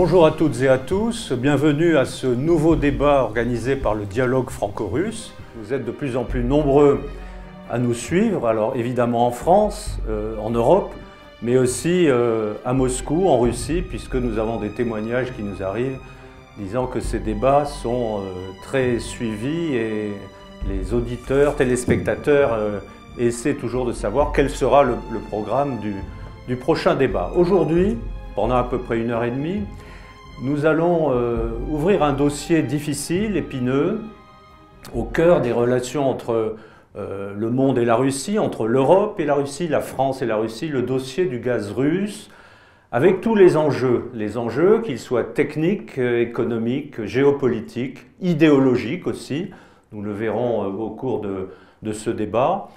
Bonjour à toutes et à tous, bienvenue à ce nouveau débat organisé par le dialogue franco-russe. Vous êtes de plus en plus nombreux à nous suivre, alors évidemment en France, euh, en Europe, mais aussi euh, à Moscou, en Russie, puisque nous avons des témoignages qui nous arrivent disant que ces débats sont euh, très suivis et les auditeurs, téléspectateurs essaient toujours de savoir quel sera le, programme du, du prochain débat. Aujourd'hui, pendant à peu près une heure et demie, nous allons euh, ouvrir un dossier difficile, épineux, au cœur des relations entre euh, le monde et la Russie, entre l'Europe et la Russie, la France et la Russie, le dossier du gaz russe, avec tous les enjeux, les enjeux qu'ils soient techniques, euh, économiques, géopolitiques, idéologiques aussi, nous le verrons au cours de ce débat,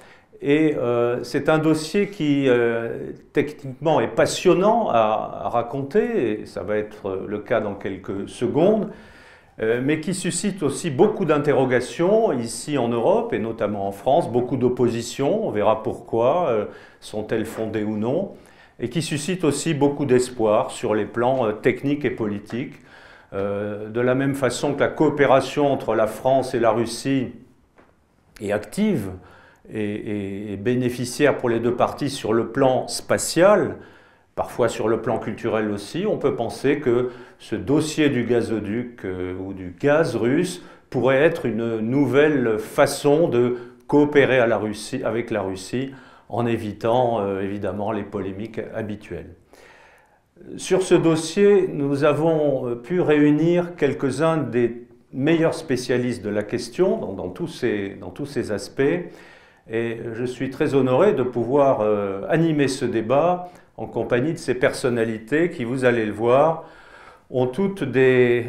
et euh, c'est un dossier qui, euh, techniquement, est passionnant à, raconter, et ça va être le cas dans quelques secondes, euh, mais qui suscite aussi beaucoup d'interrogations ici en Europe, et notamment en France, beaucoup d'oppositions, on verra pourquoi, sont-elles fondées ou non, et qui suscite aussi beaucoup d'espoir sur les plans techniques et politiques. de la même façon que la coopération entre la France et la Russie est active, et, bénéficiaire pour les deux parties sur le plan spatial, parfois sur le plan culturel aussi, on peut penser que ce dossier du gazoduc euh, ou du gaz russe pourrait être une nouvelle façon de coopérer avec la Russie en évitant euh, évidemment les polémiques habituelles. Sur ce dossier, nous avons euh, pu réunir quelques-uns des meilleurs spécialistes de la question dans, tous, ces, dans tous ces aspects. Et je suis très honoré de pouvoir euh, animer ce débat en compagnie de ces personnalités qui, vous allez le voir, ont toutes des,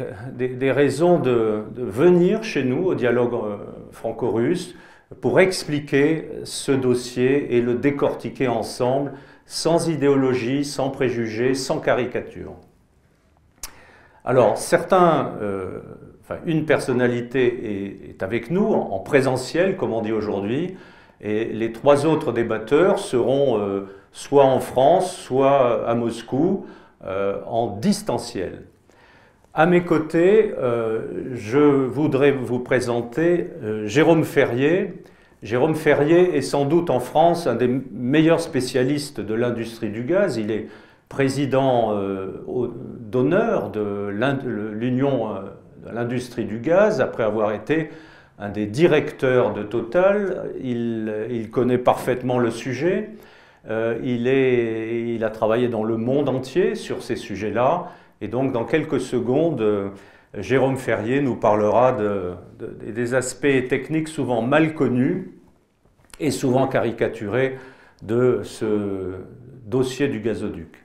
raisons de, venir chez nous au dialogue euh, franco-russe pour expliquer ce dossier et le décortiquer ensemble sans idéologie, sans préjugés, sans caricature. Alors, certains, euh, une personnalité est, avec nous en présentiel, comme on dit aujourd'hui, et les trois autres débatteurs seront euh, soit en France, soit à Moscou, euh, en distanciel. À mes côtés, euh, je voudrais vous présenter Jérôme Ferrier. Jérôme Ferrier est sans doute en France un des meilleurs spécialistes de l'industrie du gaz. Il est président d'honneur de l'Union de l'industrie du gaz après avoir été un des directeurs de Total. Il, connaît parfaitement le sujet. Euh, il, a travaillé dans le monde entier sur ces sujets-là. Et donc, dans quelques secondes, euh, Jérôme Ferrier nous parlera des aspects techniques souvent mal connus et souvent caricaturés de ce dossier du gazoduc.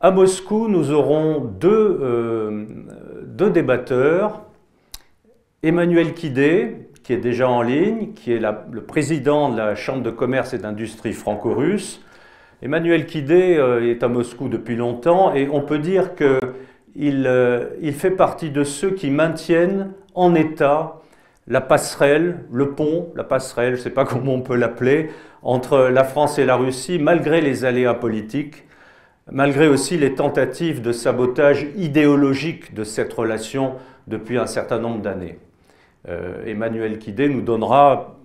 À Moscou, nous aurons deux, euh, deux débatteurs Emmanuel Kidé, qui est déjà en ligne, qui est le président de la Chambre de commerce et d'industrie franco-russe. Emmanuel Kidé euh, est à Moscou depuis longtemps et on peut dire qu'il euh, fait partie de ceux qui maintiennent en état la passerelle, le pont, la passerelle, je ne sais pas comment on peut l'appeler, entre la France et la Russie, malgré les aléas politiques, malgré aussi les tentatives de sabotage idéologique de cette relation depuis un certain nombre d'années. Euh, Emmanuel Kidé nous donnera,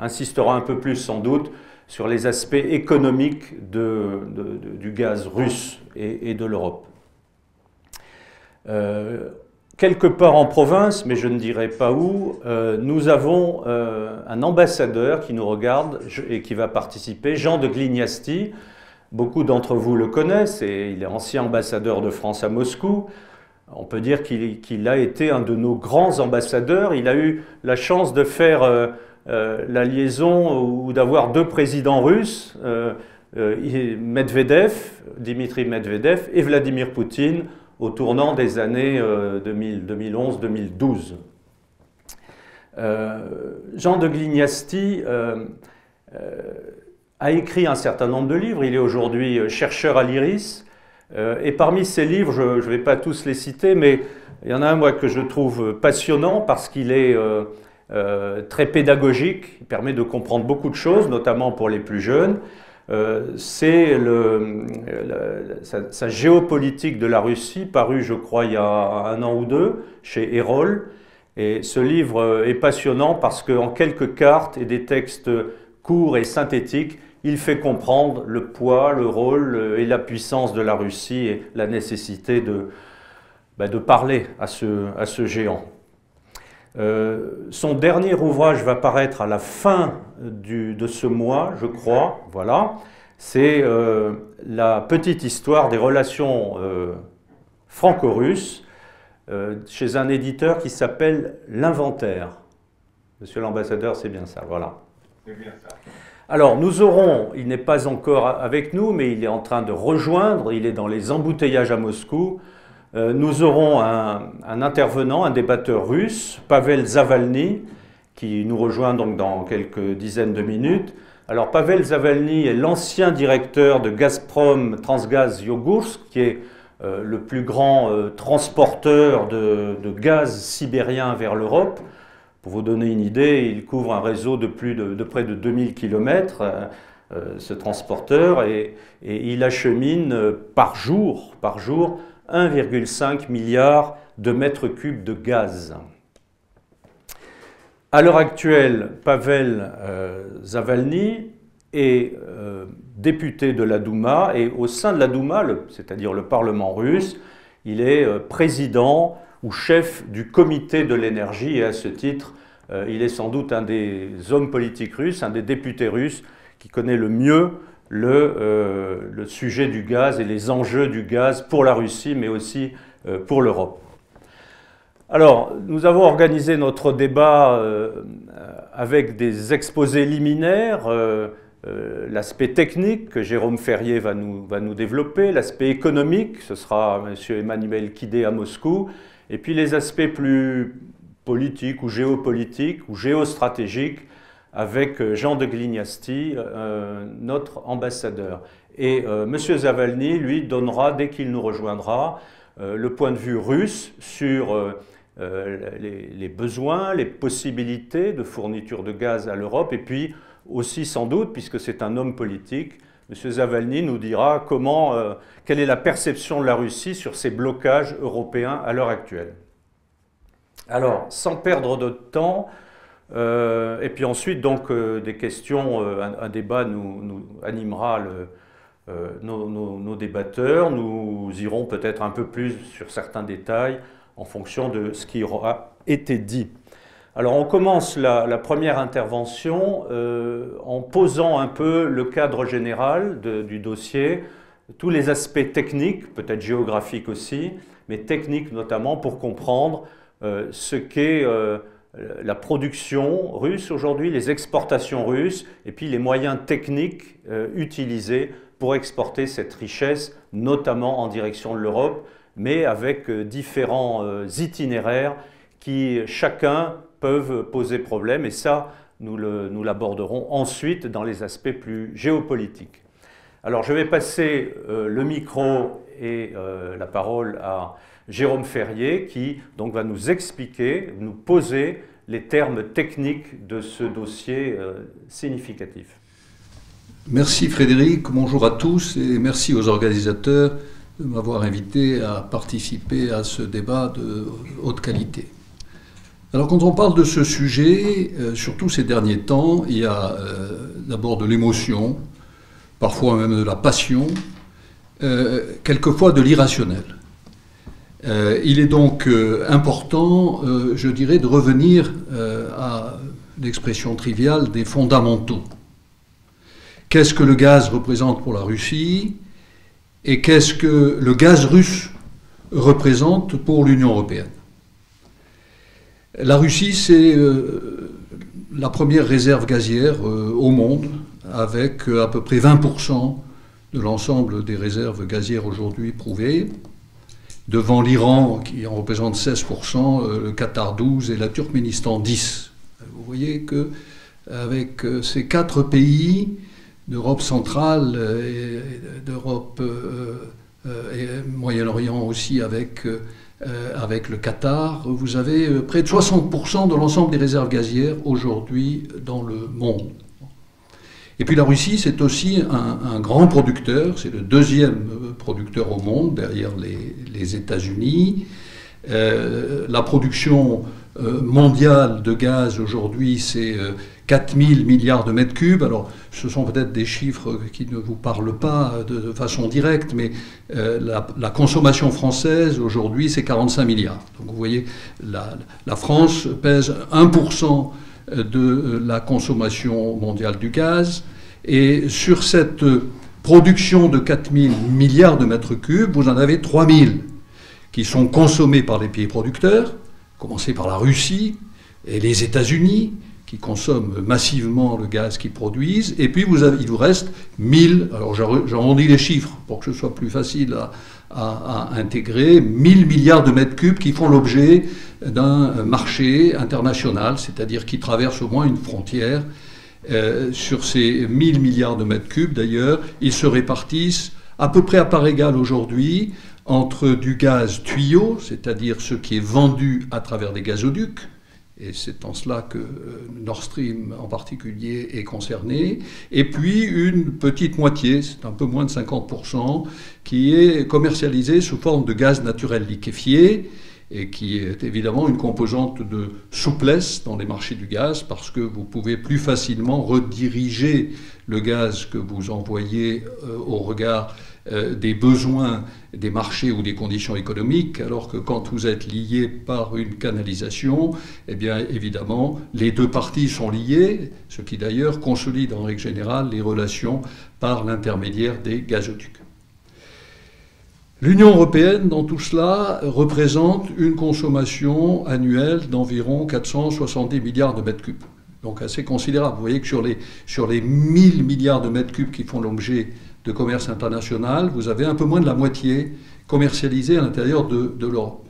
insistera un peu plus sans doute sur les aspects économiques du gaz russe et, de l'Europe. Euh, quelque part en province, mais je ne dirai pas où, euh, nous avons un ambassadeur qui nous regarde et qui va participer, Jean de Glignasti. Beaucoup d'entre vous le connaissent et il est ancien ambassadeur de France à Moscou. On peut dire qu'il a été un de nos grands ambassadeurs. Il a eu la chance de faire euh, euh, la liaison ou d'avoir deux présidents russes, euh, Medvedev, Dimitri Medvedev et Vladimir Poutine au tournant des années 2011-2012. Jean de Glignasti a écrit un certain nombre de livres. Il est aujourd'hui chercheur à l'IRIS. Euh, et parmi ces livres, je ne vais pas tous les citer, mais il y en a un que je trouve passionnant parce qu'il est euh, euh, très pédagogique, il permet de comprendre beaucoup de choses, notamment pour les plus jeunes. c'est sa, géopolitique de la Russie, paru je crois il y a un an ou deux chez Erol. Et ce livre est passionnant parce qu'en quelques cartes et des textes courts et synthétiques, il fait comprendre le poids, le rôle et la puissance de la Russie et la nécessité de, bah, de parler à ce, à ce géant. Euh, son dernier ouvrage va paraître à la fin de ce mois, je crois. Voilà. C'est euh, la petite histoire des relations euh, franco-russes chez un éditeur qui s'appelle L'Inventaire. Monsieur l'ambassadeur, c'est bien ça, voilà. C'est bien ça. Alors, nous aurons, il n'est pas encore avec nous, mais il est en train de rejoindre, il est dans les embouteillages à Moscou, euh, nous aurons un, intervenant, un débatteur russe, Pavel Zavalny, qui nous rejoint donc dans quelques dizaines de minutes. Alors Pavel Zavalny est l'ancien directeur de Gazprom Transgaz Yogursk, qui est euh, le plus grand euh, transporteur de, gaz sibérien vers l'Europe. Pour vous donner une idée, il couvre un réseau de, plus de, près de 2000 km, ce transporteur, et, il achemine par jour, par jour 1,5 milliard de mètres cubes de gaz. À l'heure actuelle, Pavel euh, Zavalny est euh, député de la Douma et au sein de la Douma, c'est-à-dire le Parlement russe, il est euh, président ou chef du comité de l'énergie et à ce titre, il est sans doute un des hommes politiques russes, un des députés russes qui connaît le mieux euh, le, sujet du gaz et les enjeux du gaz pour la Russie, mais aussi euh, pour l'Europe. Alors, nous avons organisé notre débat euh, avec des exposés liminaires, l'aspect technique que Jérôme Ferrier va nous, va nous développer, l'aspect économique, ce sera M. Emmanuel Kidé à Moscou, et puis les aspects plus politiques ou géopolitiques ou géostratégiques avec euh, Jean de Glignasti, euh, notre ambassadeur. Et euh, M. Zavalny, lui, donnera, dès qu'il nous rejoindra, le point de vue russe sur les, besoins, les possibilités de fourniture de gaz à l'Europe, et puis aussi sans doute, puisque c'est un homme politique, M. Zavalny nous dira comment, quelle est la perception de la Russie sur ces blocages européens à l'heure actuelle. Alors, sans perdre de temps, euh, et puis ensuite, donc, euh, des questions, euh, un, débat nous, animera nos, débatteurs. Nous irons peut-être un peu plus sur certains détails en fonction de ce qui aura été dit. Alors on commence la, première intervention en posant un peu le cadre général du dossier, tous les aspects techniques, peut-être géographiques aussi, mais techniques notamment pour comprendre ce qu'est euh, la production russe aujourd'hui, les exportations russes, et puis les moyens techniques euh, utilisés pour exporter cette richesse, notamment en direction de l'Europe, mais avec euh, différents itinéraires qui chacun peuvent poser problème, et ça, nous l'aborderons ensuite dans les aspects plus géopolitiques. Alors je vais passer le micro et la parole à Jérôme Ferrier, qui donc va nous expliquer, nous poser les termes techniques de ce dossier euh, significatif. Merci Frédéric, bonjour à tous et merci aux organisateurs de m'avoir invité à participer à ce débat de haute qualité. Alors quand on parle de ce sujet, euh, surtout ces derniers temps, il y a euh, d'abord de l'émotion, parfois même de la passion, quelquefois de l'irrationnel. Euh, il est donc euh, important, euh, je dirais, de revenir à l'expression triviale des fondamentaux. Qu'est-ce que le gaz représente pour la Russie et qu'est-ce que le gaz russe représente pour l'Union européenne? La Russie, c'est la première réserve gazière au monde, avec à peu près 20% de l'ensemble des réserves gazières aujourd'hui prouvées devant l'Iran qui en représente 16%, euh, le Qatar 12% et la Turkménistan 10%. Vous voyez que avec euh, ces quatre pays d'Europe centrale euh, et d'Europe et Moyen-Orient aussi avec, avec le Qatar, vous avez près de 60% de l'ensemble des réserves gazières aujourd'hui dans le monde. Et puis la Russie, c'est aussi un, grand producteur, c'est le deuxième producteur au monde derrière les, États-Unis. la production mondiale de gaz aujourd'hui, c'est 4000 milliards de mètres cubes. Alors, ce sont peut-être des chiffres qui ne vous parlent pas de, façon directe, mais euh, la, consommation française aujourd'hui, c'est 45 milliards. Donc, vous voyez, la, France pèse 1% de la consommation mondiale du gaz. Et sur cette production de 4000 milliards de mètres cubes, vous en avez 3000 qui sont consommés par les pays producteurs, commencez par la Russie et les États-Unis, consomment massivement le gaz qu'ils produisent, et puis il vous reste 1000, alors j'arrondis les chiffres pour que ce soit plus facile à, intégrer, 1000 milliards de mètres cubes qui font l'objet d'un marché international, c'est-à-dire qui traversent au moins une frontière. Euh, sur ces 1000 milliards de mètres cubes, d'ailleurs, ils se répartissent à peu près à part égale aujourd'hui entre du gaz tuyau, c'est-à-dire ce qui est vendu à travers des gazoducs, et c'est en cela que euh, Nord Stream en particulier est concerné, et puis une petite moitié, c'est un peu moins de 50%, qui est commercialisée sous forme de gaz naturel liquéfié, et qui est évidemment une composante de souplesse dans les marchés du gaz, parce que vous pouvez plus facilement rediriger le gaz que vous envoyez euh, au regard euh, des besoins des marchés ou des conditions économiques, alors que quand vous êtes lié par une canalisation, eh bien évidemment, les deux parties sont liées, ce qui d'ailleurs consolide en règle générale les relations par l'intermédiaire des gazoducs. L'Union européenne, dans tout cela, représente une consommation annuelle d'environ 470 milliards de mètres cubes. Donc assez considérable. Vous voyez que sur les, sur les 1000 milliards de mètres cubes qui font l'objet de commerce international, vous avez un peu moins de la moitié commercialisée à l'intérieur de, l'Europe.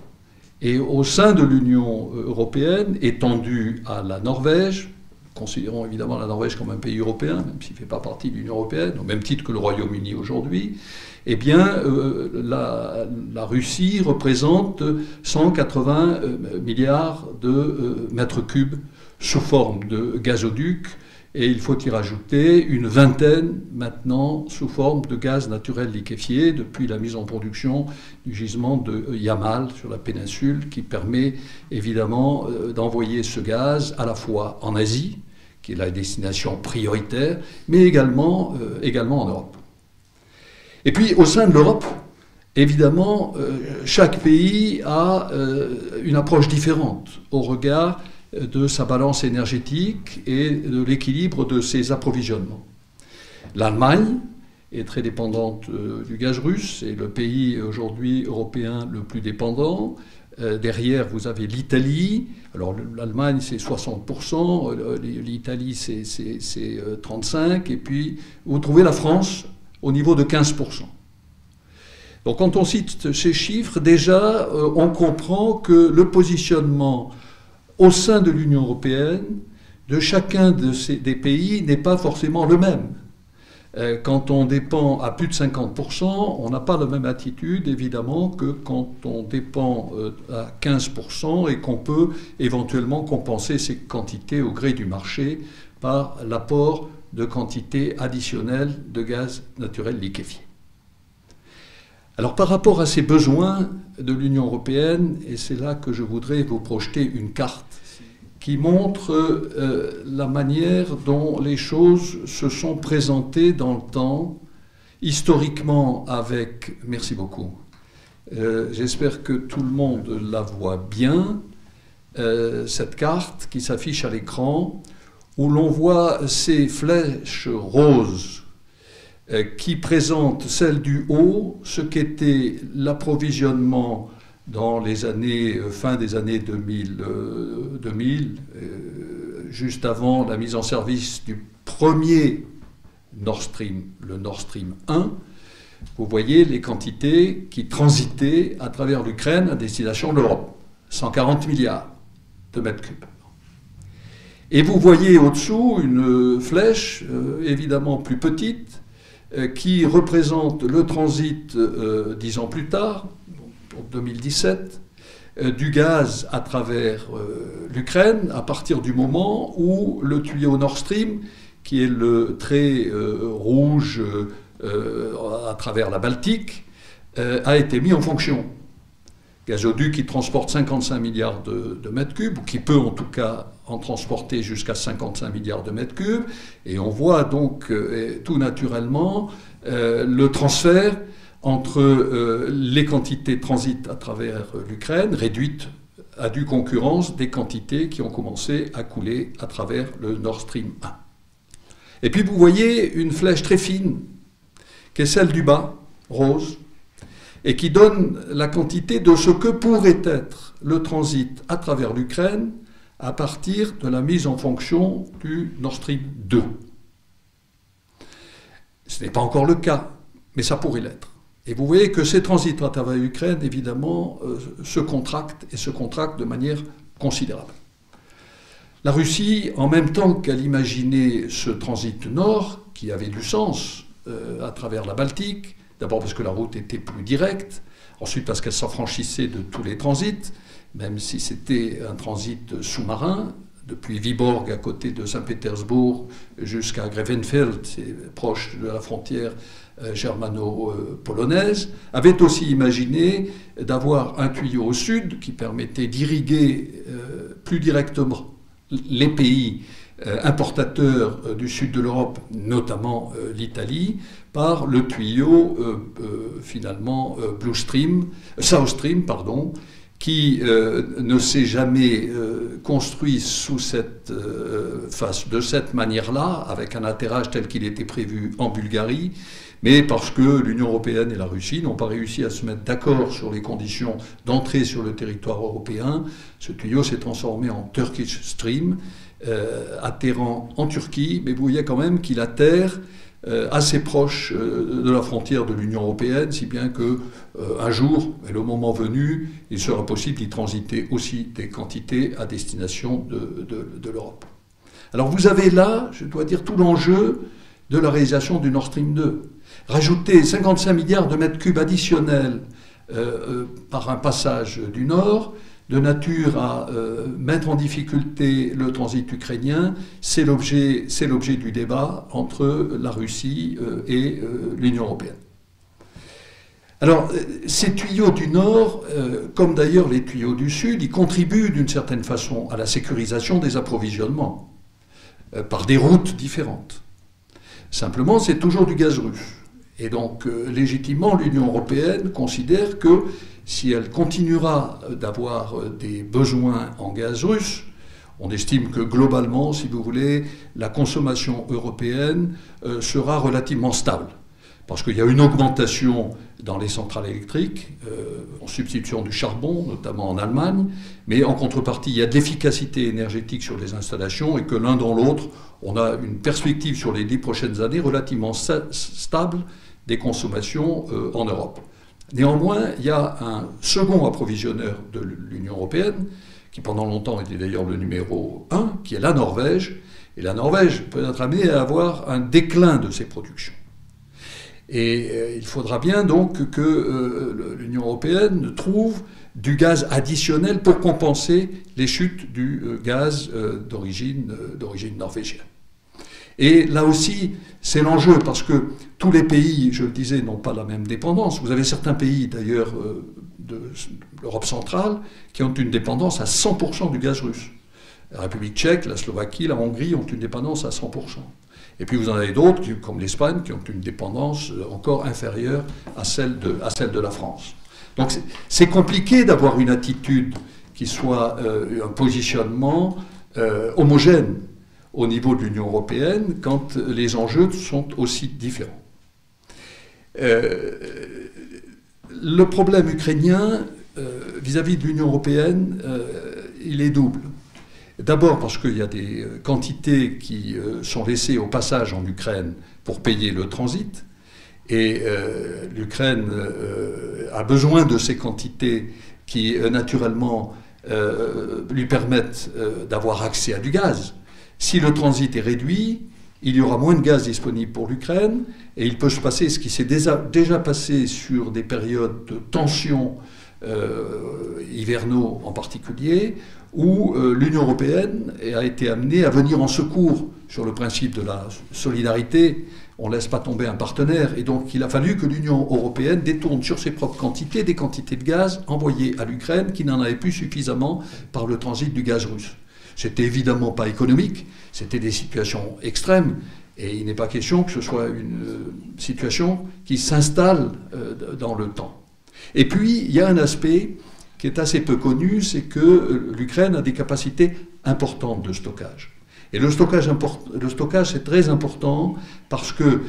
Et au sein de l'Union européenne, étendue à la Norvège, considérons évidemment la Norvège comme un pays européen, même s'il ne fait pas partie de l'Union européenne, au même titre que le Royaume-Uni aujourd'hui, eh bien, euh, la, Russie représente 180 euh, milliards de euh, mètres cubes sous forme de gazoducs et il faut y rajouter une vingtaine maintenant sous forme de gaz naturel liquéfié depuis la mise en production du gisement de Yamal sur la péninsule qui permet évidemment euh, d'envoyer ce gaz à la fois en Asie, qui est la destination prioritaire, mais également, euh, en Europe. Et puis au sein de l'Europe, évidemment, euh, chaque pays a une approche différente au regard de sa balance énergétique et de l'équilibre de ses approvisionnements. L'Allemagne est très dépendante euh, du gaz russe, c'est le pays aujourd'hui européen le plus dépendant. Euh, derrière, vous avez l'Italie. Alors l'Allemagne, c'est 60%, euh, l'Italie, c'est 35%, et puis vous trouvez la France au niveau de 15%. Donc quand on cite ces chiffres, déjà, on comprend que le positionnement au sein de l'Union européenne, de chacun des pays n'est pas forcément le même. Euh, quand on dépend à plus de 50%, on n'a pas la même attitude, évidemment, que quand on dépend euh, à 15% et qu'on peut éventuellement compenser ces quantités au gré du marché par l'apport de quantités additionnelles de gaz naturel liquéfié. Alors par rapport à ces besoins de l'Union européenne, et c'est là que je voudrais vous projeter une carte qui montre euh, la manière dont les choses se sont présentées dans le temps, historiquement avec... Merci beaucoup. Euh, j'espère que tout le monde la voit bien, euh, cette carte qui s'affiche à l'écran, où l'on voit ces flèches roses qui présente celle du haut, ce qu'était l'approvisionnement dans les années, euh, fin des années 2000, 2000 euh, juste avant la mise en service du premier Nord Stream, le Nord Stream 1, vous voyez les quantités qui transitaient à travers l'Ukraine à destination de l'Europe. 140 milliards de mètres cubes. Et vous voyez au-dessous une flèche, évidemment plus petite, euh, qui représente le transit euh, dix ans plus tard, en 2017, euh, du gaz à travers l'Ukraine à partir du moment où le tuyau Nord Stream, qui est le trait rouge à travers la Baltique, a été mis en fonction. Gazoduc qui transporte 55 milliards de, mètres cubes, ou qui peut en tout cas en transporter jusqu'à 55 milliards de mètres cubes. Et on voit donc euh, tout naturellement euh, le transfert entre euh, les quantités transit à travers l'Ukraine, réduites à due concurrence des quantités qui ont commencé à couler à travers le Nord Stream 1. Et puis vous voyez une flèche très fine, qui est celle du bas, rose, et qui donne la quantité de ce que pourrait être le transit à travers l'Ukraine à partir de la mise en fonction du Nord Stream 2. Ce n'est pas encore le cas, mais ça pourrait l'être. Et vous voyez que ces transits à travers l'Ukraine, évidemment, euh, se contractent et se contractent de manière considérable. La Russie, en même temps qu'elle imaginait ce transit nord, qui avait du sens euh, à travers la Baltique, D'abord parce que la route était plus directe, ensuite parce qu'elle s'affranchissait de tous les transits, même si c'était un transit sous-marin, depuis Viborg à côté de Saint-Pétersbourg jusqu'à Grevenfeld, proche de la frontière euh, germano-polonaise, avait aussi imaginé d'avoir un tuyau au sud qui permettait d'irriguer euh, plus directement les pays euh, importateurs du sud de l'Europe, notamment l'Italie, par le tuyau finalement Blue Stream, South Stream, pardon, qui ne s'est jamais construit sous cette face, de cette manière-là, avec un atterrage tel qu'il était prévu en Bulgarie, mais parce que l'Union européenne et la Russie n'ont pas réussi à se mettre d'accord sur les conditions d'entrée sur le territoire européen, ce tuyau s'est transformé en Turkish Stream, euh, atterrant en Turquie, mais vous voyez quand même qu'il atterre euh, assez proche euh, de la frontière de l'Union européenne, si bien que un jour, et le moment venu, il sera possible d'y transiter aussi des quantités à destination de, de l'Europe. Alors vous avez là, je dois dire, tout l'enjeu de la réalisation du Nord Stream 2. Rajouter 55 milliards de mètres cubes additionnels par un passage du Nord, de nature à euh, mettre en difficulté le transit ukrainien, c'est l'objet, du débat entre la Russie euh, et euh, l'Union européenne. Alors, ces tuyaux du Nord, comme d'ailleurs les tuyaux du Sud, ils contribuent d'une certaine façon à la sécurisation des approvisionnements par des routes différentes. Simplement, c'est toujours du gaz russe. Et donc, légitimement, l'Union européenne considère que si elle continuera d'avoir des besoins en gaz russe, on estime que globalement, si vous voulez, la consommation européenne euh, sera relativement stable. Parce qu'il y a une augmentation dans les centrales électriques, euh, en substitution du charbon, notamment en Allemagne, mais en contrepartie, il y a de l'efficacité énergétique sur les installations et que l'un dans l'autre, on a une perspective sur les dix prochaines années relativement stable des consommations euh, en Europe. Néanmoins, il y a un second approvisionneur de l'Union européenne, qui pendant longtemps était d'ailleurs le numéro 1, qui est la Norvège. Et la Norvège peut être amenée à avoir un déclin de ses productions. Et euh, il faudra bien donc que euh, l'Union européenne trouve du gaz additionnel pour compenser les chutes du gaz d'origine norvégienne. Et là aussi, c'est l'enjeu, parce que tous les pays, je le disais, n'ont pas la même dépendance. Vous avez certains pays, d'ailleurs, euh, de l'Europe centrale, qui ont une dépendance à 100% du gaz russe. La République tchèque, la Slovaquie, la Hongrie ont une dépendance à 100%. Et puis vous en avez d'autres, comme l'Espagne, qui ont une dépendance euh, encore inférieure à celle de, la France. Donc c'est compliqué d'avoir une attitude qui soit euh, un positionnement homogène au niveau de l'Union européenne quand les enjeux sont aussi différents. Euh, le problème ukrainien euh, vis-à-vis de l'Union européenne, euh, il est double. D'abord parce qu'il y a des quantités qui sont laissées au passage en Ukraine pour payer le transit, et l'Ukraine a besoin de ces quantités qui, naturellement, lui permettent d'avoir accès à du gaz. Si le transit est réduit, il y aura moins de gaz disponible pour l'Ukraine et il peut se passer ce qui s'est déjà, passé sur des périodes de tension euh, hivernaux en particulier, où l'Union européenne a été amenée à venir en secours sur le principe de la solidarité. On ne laisse pas tomber un partenaire. Et donc il a fallu que l'Union européenne détourne sur ses propres quantités des quantités de gaz envoyées à l'Ukraine qui n'en avait plus suffisamment par le transit du gaz russe. C'était évidemment pas économique, c'était des situations extrêmes, et il n'est pas question que ce soit une euh, situation qui s'installe euh, dans le temps. Et puis, il y a un aspect qui est assez peu connu, c'est que euh, l'Ukraine a des capacités importantes de stockage. Et le stockage, le stockage c'est très important parce que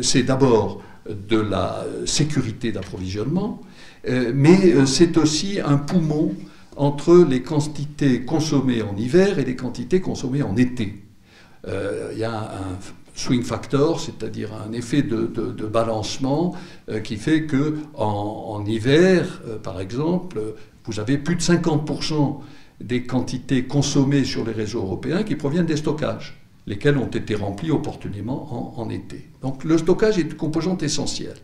c'est d'abord de la sécurité d'approvisionnement, mais c'est aussi un poumon entre les quantités consommées en hiver et les quantités consommées en été. Euh, il y a un, swing factor, c'est-à-dire un effet de, balancement euh, qui fait que en, hiver, euh, par exemple, vous avez plus de 50% des quantités consommées sur les réseaux européens qui proviennent des stockages, lesquels ont été remplis opportunément en été. Donc le stockage est une composante essentielle.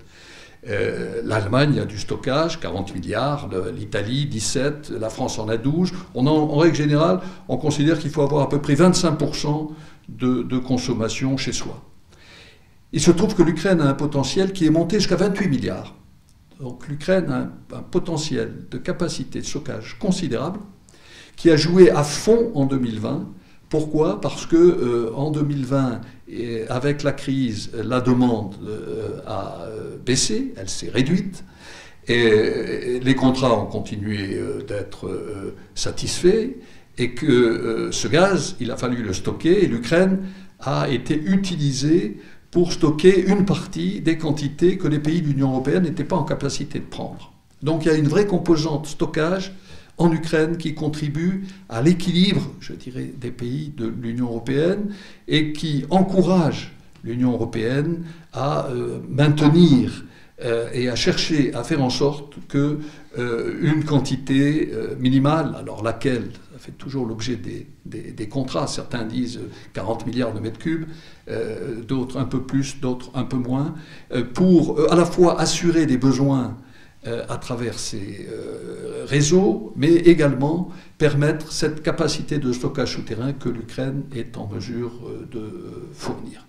Euh, L'Allemagne a du stockage, 40 milliards, l'Italie 17, la France en a 12. On en, règle générale, on considère qu'il faut avoir à peu près 25% de, consommation chez soi. Il se trouve que l'Ukraine a un potentiel qui est monté jusqu'à 28 milliards. Donc l'Ukraine a un, potentiel de capacité de stockage considérable qui a joué à fond en 2020 pourquoi? Parce que euh, en 2020, avec la crise, la demande euh, a euh, baissé, elle s'est réduite, et les contrats ont continué d'être satisfaits, et que ce gaz, il a fallu le stocker, et l'Ukraine a été utilisée pour stocker une partie des quantités que les pays de l'Union européenne n'étaient pas en capacité de prendre. Donc il y a une vraie composante stockage en Ukraine qui contribue à l'équilibre, je dirais, des pays de l'Union européenne et qui encourage l'Union européenne à euh, maintenir euh, et à chercher à faire en sorte que euh, une quantité minimale, alors laquelle ça fait toujours l'objet des, des, contrats, certains disent 40 milliards de mètres cubes, d'autres un peu plus, d'autres un peu moins, pour à la fois assurer les besoins euh, à travers ces euh, réseaux, mais également permettre cette capacité de stockage souterrain que l'Ukraine est en mesure euh, de fournir.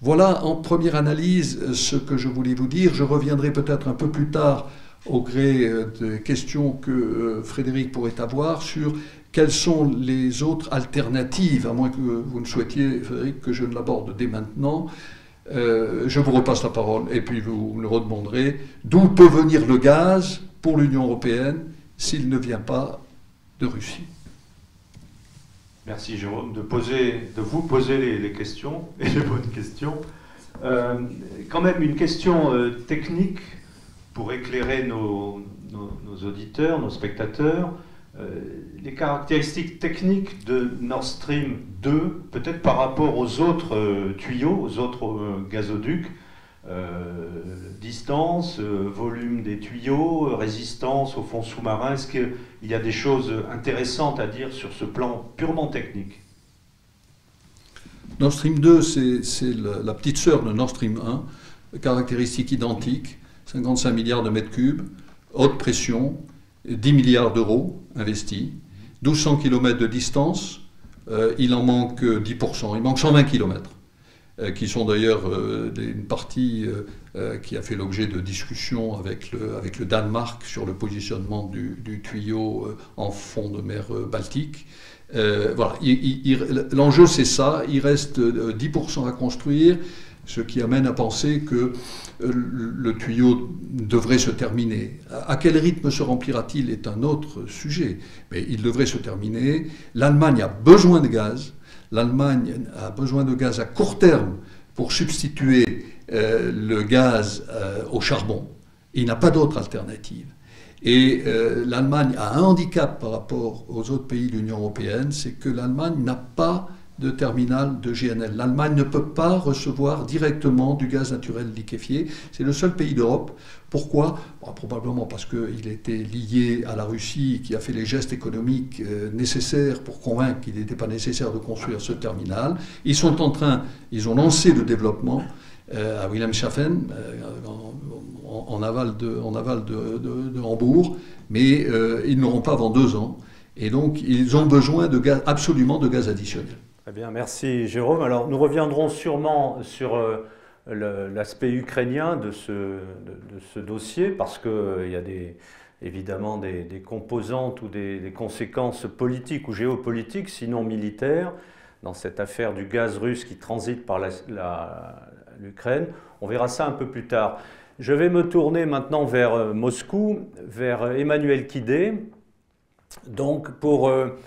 Voilà en première analyse ce que je voulais vous dire. Je reviendrai peut-être un peu plus tard au gré des questions que Frédéric pourrait avoir sur quelles sont les autres alternatives, à moins que vous ne souhaitiez, Frédéric, que je ne l'aborde dès maintenant, euh, je vous repasse la parole et puis vous me redemanderez. D'où peut venir le gaz pour l'Union européenne s'il ne vient pas de Russie Merci Jérôme de, de vous poser les, questions et les bonnes questions. Euh, quand même une question euh, technique pour éclairer nos, auditeurs, nos spectateurs. Les caractéristiques techniques de Nord Stream 2, peut-être par rapport aux autres euh, tuyaux, aux autres euh, gazoducs, euh, distance, volume des tuyaux, résistance au fond sous-marin. Est-ce qu'il y a des choses intéressantes à dire sur ce plan purement technique? Nord Stream 2, c'est la, petite sœur de Nord Stream 1, caractéristiques identiques, 55 milliards de mètres cubes, haute pression, 10 milliards d'euros investis, 1200 km de distance, euh, il en manque 10%, il manque 120 km, euh, qui sont d'ailleurs euh, une partie qui a fait l'objet de discussions avec le, avec le Danemark sur le positionnement du, tuyau en fond de mer Baltique. voilà, l'enjeu c'est ça, il reste 10% à construire ce qui amène à penser que euh, le tuyau devrait se terminer. À quel rythme se remplira-t-il est un autre sujet, mais il devrait se terminer. L'Allemagne a besoin de gaz, l'Allemagne a besoin de gaz à court terme pour substituer euh, le gaz euh, au charbon. Il n'a pas d'autre alternative. Et l'Allemagne a un handicap par rapport aux autres pays de l'Union européenne, c'est que l'Allemagne n'a pas de terminal de GNL. L'Allemagne ne peut pas recevoir directement du gaz naturel liquéfié. C'est le seul pays d'Europe. Pourquoi? Probablement parce qu'il était lié à la Russie qui a fait les gestes économiques euh, nécessaires pour convaincre qu'il n'était pas nécessaire de construire ce terminal. Ils sont en train, ils ont lancé le développement euh, à Wilhelmshaven, euh, en, aval, de, Hambourg, mais ils n'auront pas avant deux ans. Et donc, ils ont besoin absolument de gaz additionnel. Très bien, merci Jérôme. Alors, nous reviendrons sûrement sur l'aspect ukrainien de ce, dossier, parce qu'il y a évidemment des, composantes ou des, conséquences politiques ou géopolitiques, sinon militaires, dans cette affaire du gaz russe qui transite par l'Ukraine. On verra ça un peu plus tard. Je vais me tourner maintenant vers euh, Moscou, vers euh, Emmanuel Kidé, donc pour euh,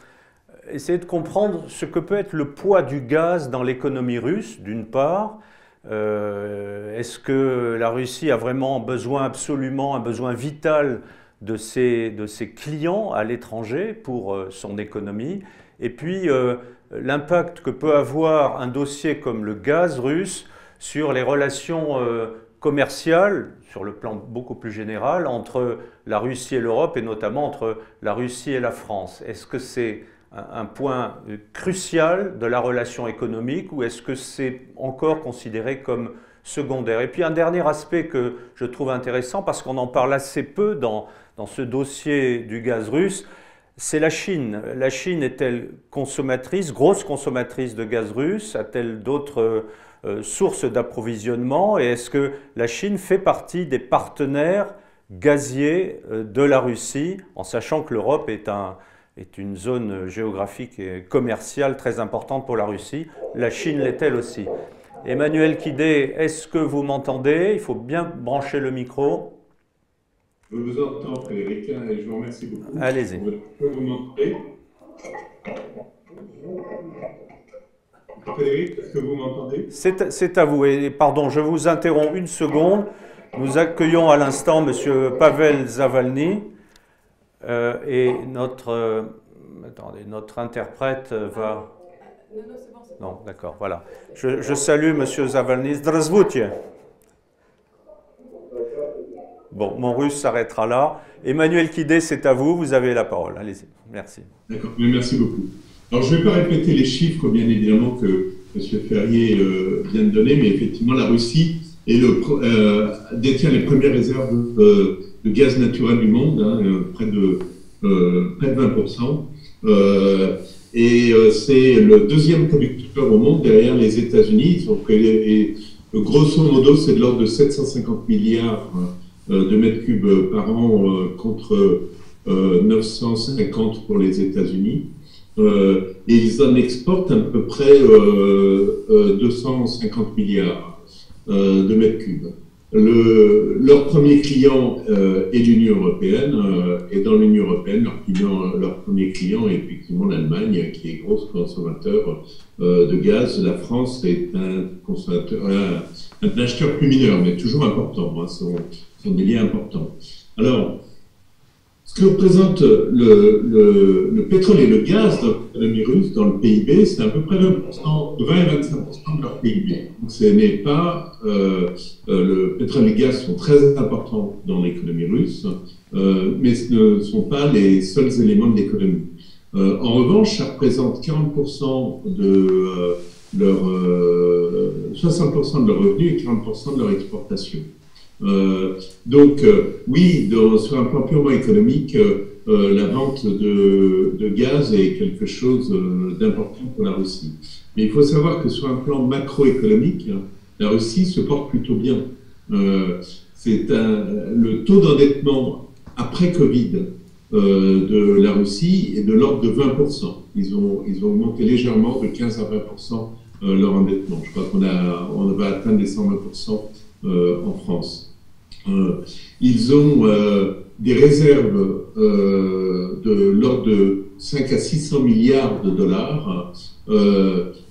essayer de comprendre ce que peut être le poids du gaz dans l'économie russe, d'une part. Est-ce que la Russie a vraiment besoin, absolument, un besoin vital de ses, de ses clients à l'étranger pour euh, son économie, et puis euh, l'impact que peut avoir un dossier comme le gaz russe sur les relations euh, commerciales, sur le plan beaucoup plus général, entre la Russie et l'Europe, et notamment entre la Russie et la France. Est-ce que c'est un point crucial de la relation économique ou est-ce que c'est encore considéré comme secondaire? Et puis un dernier aspect que je trouve intéressant, parce qu'on en parle assez peu dans, dans ce dossier du gaz russe, c'est la Chine. La Chine est-elle consommatrice, grosse consommatrice de gaz russe? A-t-elle d'autres euh, sources d'approvisionnement? Et est-ce que la Chine fait partie des partenaires gaziers euh, de la Russie, en sachant que l'Europe est, un, est une zone géographique et commerciale très importante pour la Russie La Chine l'est-elle aussi? Emmanuel Kidé, est-ce que vous m'entendez? Il faut bien brancher le micro. Je vous entends, Frédéric, hein, et je vous remercie beaucoup. Allez-y. Je peux vous montrer. Frédéric, est-ce que vous m'entendez? C'est à vous. Et pardon, je vous interromps une seconde. Nous accueillons à l'instant M. Pavel Zavalny euh, et notre, euh, attendez, notre interprète va. Non, non, c'est bon. Non, d'accord, voilà. Je, je salue M. Zavalny. Здравствуйте. Bon, mon russe s'arrêtera là. Emmanuel Kidé, c'est à vous, vous avez la parole. Allez-y, merci. D'accord, merci beaucoup. Alors, je ne vais pas répéter les chiffres, bien évidemment, que M. Ferrier euh, vient de donner, mais effectivement, la Russie est le, euh, détient les premières réserves de gaz naturel du monde, hein, euh, près, de, près de 20%. et c'est le deuxième producteur au monde derrière les États-Unis. Grosso modo, c'est de l'ordre de 750 milliards euh, de mètres cubes par an euh, contre 950 euh, pour les États-Unis. et ils en exportent à peu près 250 milliards de mètres cubes. Le, leur premier client est l'Union européenne, et dans l'Union européenne, leur, client, leur, premier client est effectivement l'Allemagne, qui est gros consommateur de gaz. La France est un consommateur, un, acheteur plus mineur, mais toujours important. Hein, sont des liens importants. Alors, ce que représente le, le, pétrole et le gaz dans l'économie russe, dans le PIB, c'est à peu près 20%, 20 et 25% de leur PIB. Donc ce n'est pas... Euh, euh, le pétrole et le gaz sont très importants dans l'économie russe, euh, mais ce ne sont pas les seuls éléments de l'économie. en revanche, ça représente 40% de leur... 60% de leurs revenus et 40% de leur exportation. Euh, donc, euh, oui, sur un plan purement économique, euh, la vente de, gaz est quelque chose d'important pour la Russie. Mais il faut savoir que sur un plan macroéconomique, la Russie se porte plutôt bien. c'est le taux d'endettement après Covid de la Russie est de l'ordre de 20%. Ils ont, ils ont augmenté légèrement de 15 à 20% leur endettement. Je crois qu'on va atteindre les 120% en France. Euh, ils ont euh, des réserves euh, de l'ordre de 5 à 600 milliards de dollars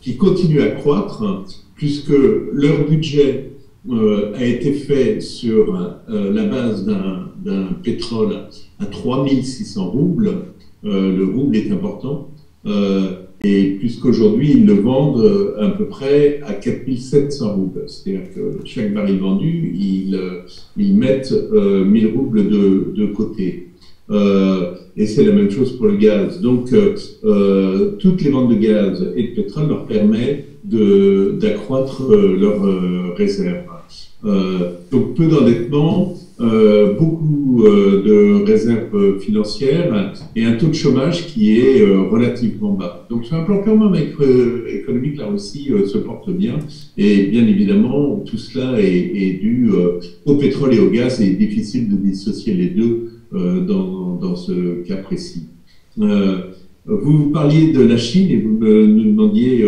qui continuent à croître puisque leur budget a été fait sur la base d'un pétrole à 3600 roubles. le rouble est important. Et puisqu'aujourd'hui, ils le vendent euh, à peu près à 4700 roubles. C'est-à-dire que chaque baril vendu, ils, euh, ils mettent 1000 euh, roubles de, de côté. Euh, et c'est la même chose pour le gaz. Donc, euh, toutes les ventes de gaz et de pétrole leur permettent d'accroître leurs réserves. Donc peu d'endettement, euh, beaucoup euh, de réserves financières et un taux de chômage qui est euh, relativement bas. Donc sur un plan purement macroéconomique, la Russie se porte bien et bien évidemment tout cela est, est dû au pétrole et au gaz et est difficile de dissocier les deux dans, dans, ce cas précis. vous parliez de la Chine et vous me, demandiez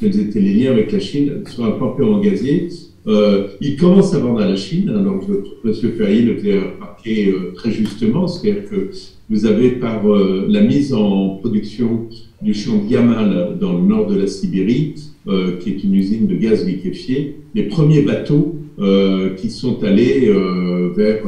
quels étaient les liens avec la Chine sur un plan purement gazier. Euh, il commence à vendre à la Chine. Alors, M. Ferrier le fait remarquer euh, très justement, c'est-à-dire que vous avez par euh, la mise en production du champ Yamal dans le nord de la Sibérie, euh, qui est une usine de gaz liquéfié, les premiers bateaux qui sont allés vers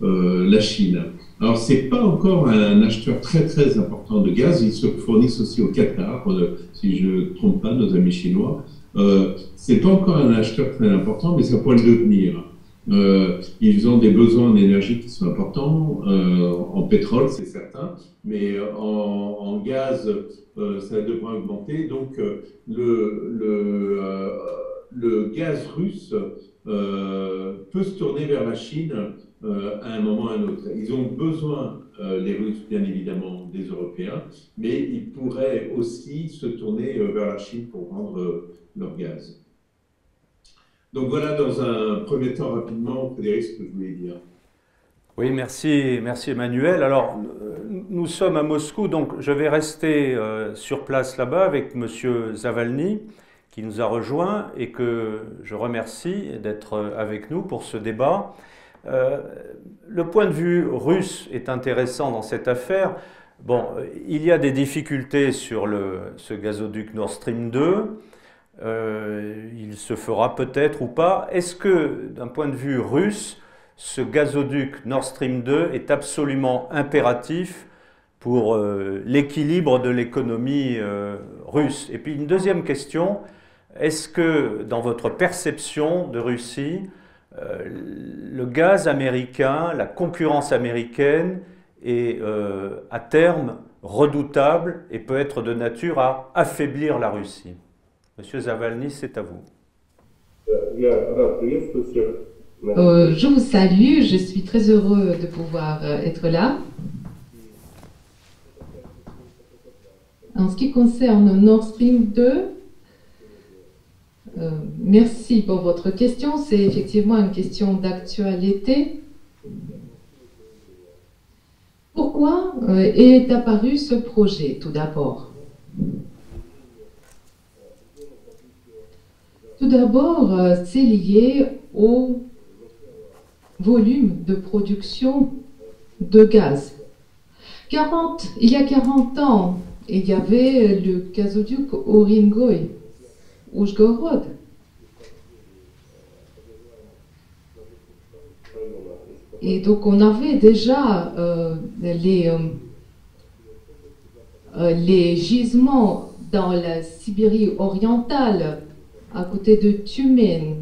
la Chine. Alors, c'est pas encore un acheteur très très important de gaz. Ils se fournissent aussi au Qatar, si je ne trompe pas, nos amis chinois. Euh, c'est pas encore un acheteur très important, mais ça pourrait le devenir. Euh, ils ont des besoins en énergie qui sont importants, euh, en pétrole, c'est certain, mais en, gaz, ça devrait augmenter. Donc, le, le, gaz russe peut se tourner vers la Chine à un moment ou à un autre. Ils ont besoin, les Russes, bien évidemment, des Européens, mais ils pourraient aussi se tourner vers la Chine pour vendre leur gaz. Donc voilà, dans un premier temps, rapidement, Frédéric, ce que je voulais dire. Oui, merci, merci Emmanuel. Alors, nous sommes à Moscou, donc je vais rester euh, sur place là-bas avec Monsieur Zavalny, qui nous a rejoint et que je remercie d'être avec nous pour ce débat. Euh, le point de vue russe est intéressant dans cette affaire. Bon, il y a des difficultés sur le, ce gazoduc Nord Stream 2. Euh, il se fera peut-être ou pas. Est-ce que, d'un point de vue russe, ce gazoduc Nord Stream 2 est absolument impératif pour euh, l'équilibre de l'économie euh, russe? Et puis une deuxième question, est-ce que dans votre perception de Russie, le gaz américain, la concurrence américaine est à terme redoutable et peut être de nature à affaiblir la Russie? Monsieur Zavalny, c'est à vous. Euh, je vous salue, je suis très heureux de pouvoir euh, être là. En ce qui concerne Nord Stream 2, euh, merci pour votre question. C'est effectivement une question d'actualité. Pourquoi est apparu ce projet tout d'abord? Tout d'abord, euh, c'est lié au volume de production de gaz. 40, il y a 40 ans, il y avait le gazoduc Oringoy, Oujgorod. Et donc on avait déjà euh, euh, les gisements dans la Sibérie orientale à côté de Tumen.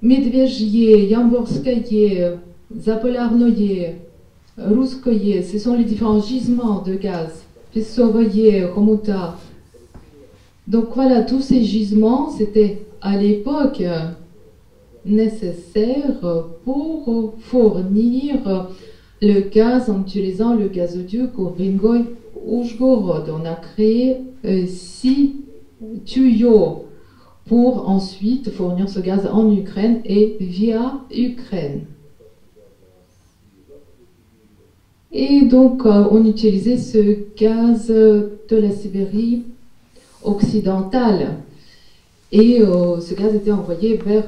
Medvejye, Yamborskaye, Zapolarnoye, Ruskoye, ce sont les différents gisements de gaz. Pesovoye, Romuta. Donc voilà, tous ces gisements, c'était à l'époque nécessaire pour fournir le gaz en utilisant le gazoduc Ringoy Ujgorod. On a créé euh, six tuyaux pour ensuite fournir ce gaz en Ukraine et via Ukraine. Et donc, euh, on utilisait ce gaz de la Sibérie occidentale. Et euh, ce gaz était envoyé vers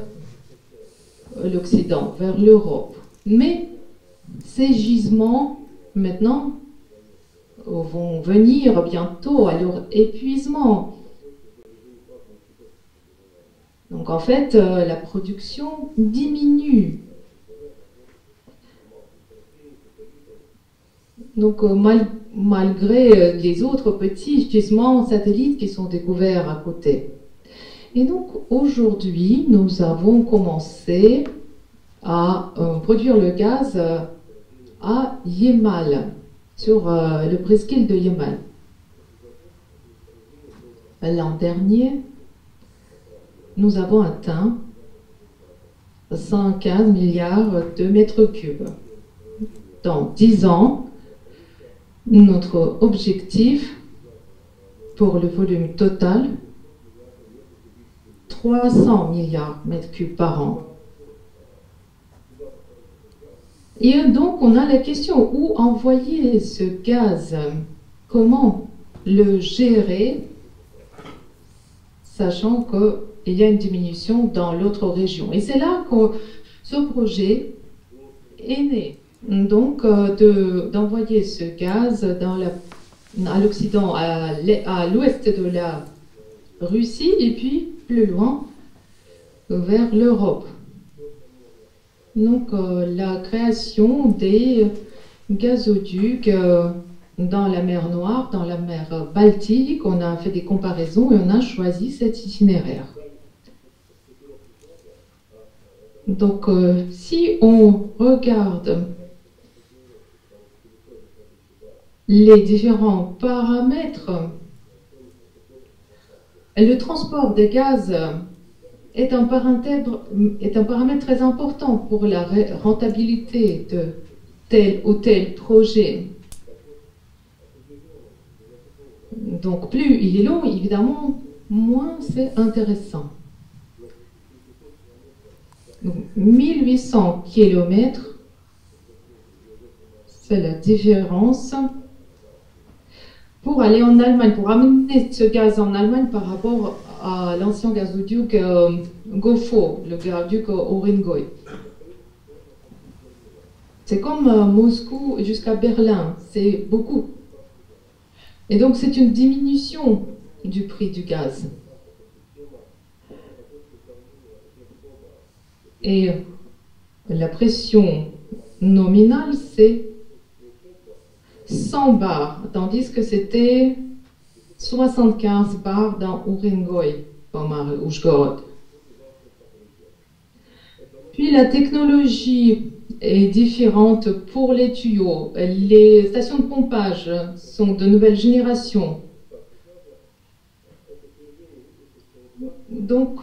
l'Occident, vers l'Europe. Mais ces gisements, maintenant, vont venir bientôt à leur épuisement. Donc en fait, euh, la production diminue. Donc euh, malgré euh, les autres petits gisements satellites qui sont découverts à côté. Et donc aujourd'hui, nous avons commencé à produire le gaz à Yemal, sur le presqu'île de Yemal. L'an dernier, nous avons atteint 115 milliards de mètres cubes. Dans 10 ans, notre objectif pour le volume total, 300 milliards de mètres cubes par an. Et donc, on a la question où envoyer ce gaz? Comment le gérer, sachant qu'il y a une diminution dans l'autre région Et c'est là que ce projet est né. Donc, euh, d'envoyer ce gaz à l'Occident, à l'ouest de la Russie, et puis plus loin, vers l'Europe. Donc, euh, la création des gazoducs euh, dans la mer Noire, dans la mer Baltique, on a fait des comparaisons et on a choisi cet itinéraire. Donc, euh, si on regarde les différents paramètres, le transport des gaz est un, paramètre, est un paramètre très important pour la rentabilité de tel ou tel projet. Donc plus il est long, évidemment, moins c'est intéressant. 1800 km, c'est la différence pour aller en Allemagne, pour amener ce gaz en Allemagne par rapport à l'ancien gazoduc euh, Gofo, le gazoduc Orengoy. C'est comme euh, Moscou jusqu'à Berlin, c'est beaucoup. Et donc c'est une diminution du prix du gaz. Et la pression nominale, c'est 100 bars, tandis que c'était 75 bars dans Urengoy, Pomar Ushgorod. Puis la technologie est différente pour les tuyaux. Les stations de pompage sont de nouvelle génération. Donc,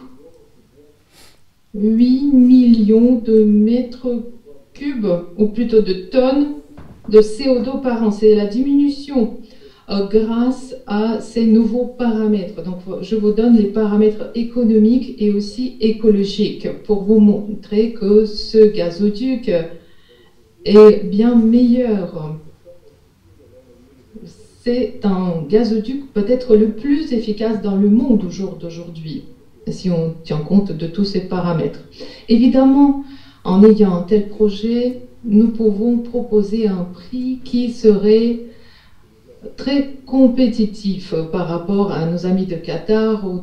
8 millions de mètres cubes, ou plutôt de tonnes, de CO2 par an. C'est la diminution euh, grâce à ces nouveaux paramètres. Donc, je vous donne les paramètres économiques et aussi écologiques pour vous montrer que ce gazoduc est bien meilleur. C'est un gazoduc peut-être le plus efficace dans le monde au jour d'aujourd'hui, si on tient compte de tous ces paramètres. Évidemment, en ayant un tel projet, nous pouvons proposer un prix qui serait très compétitif par rapport à nos amis de Qatar ou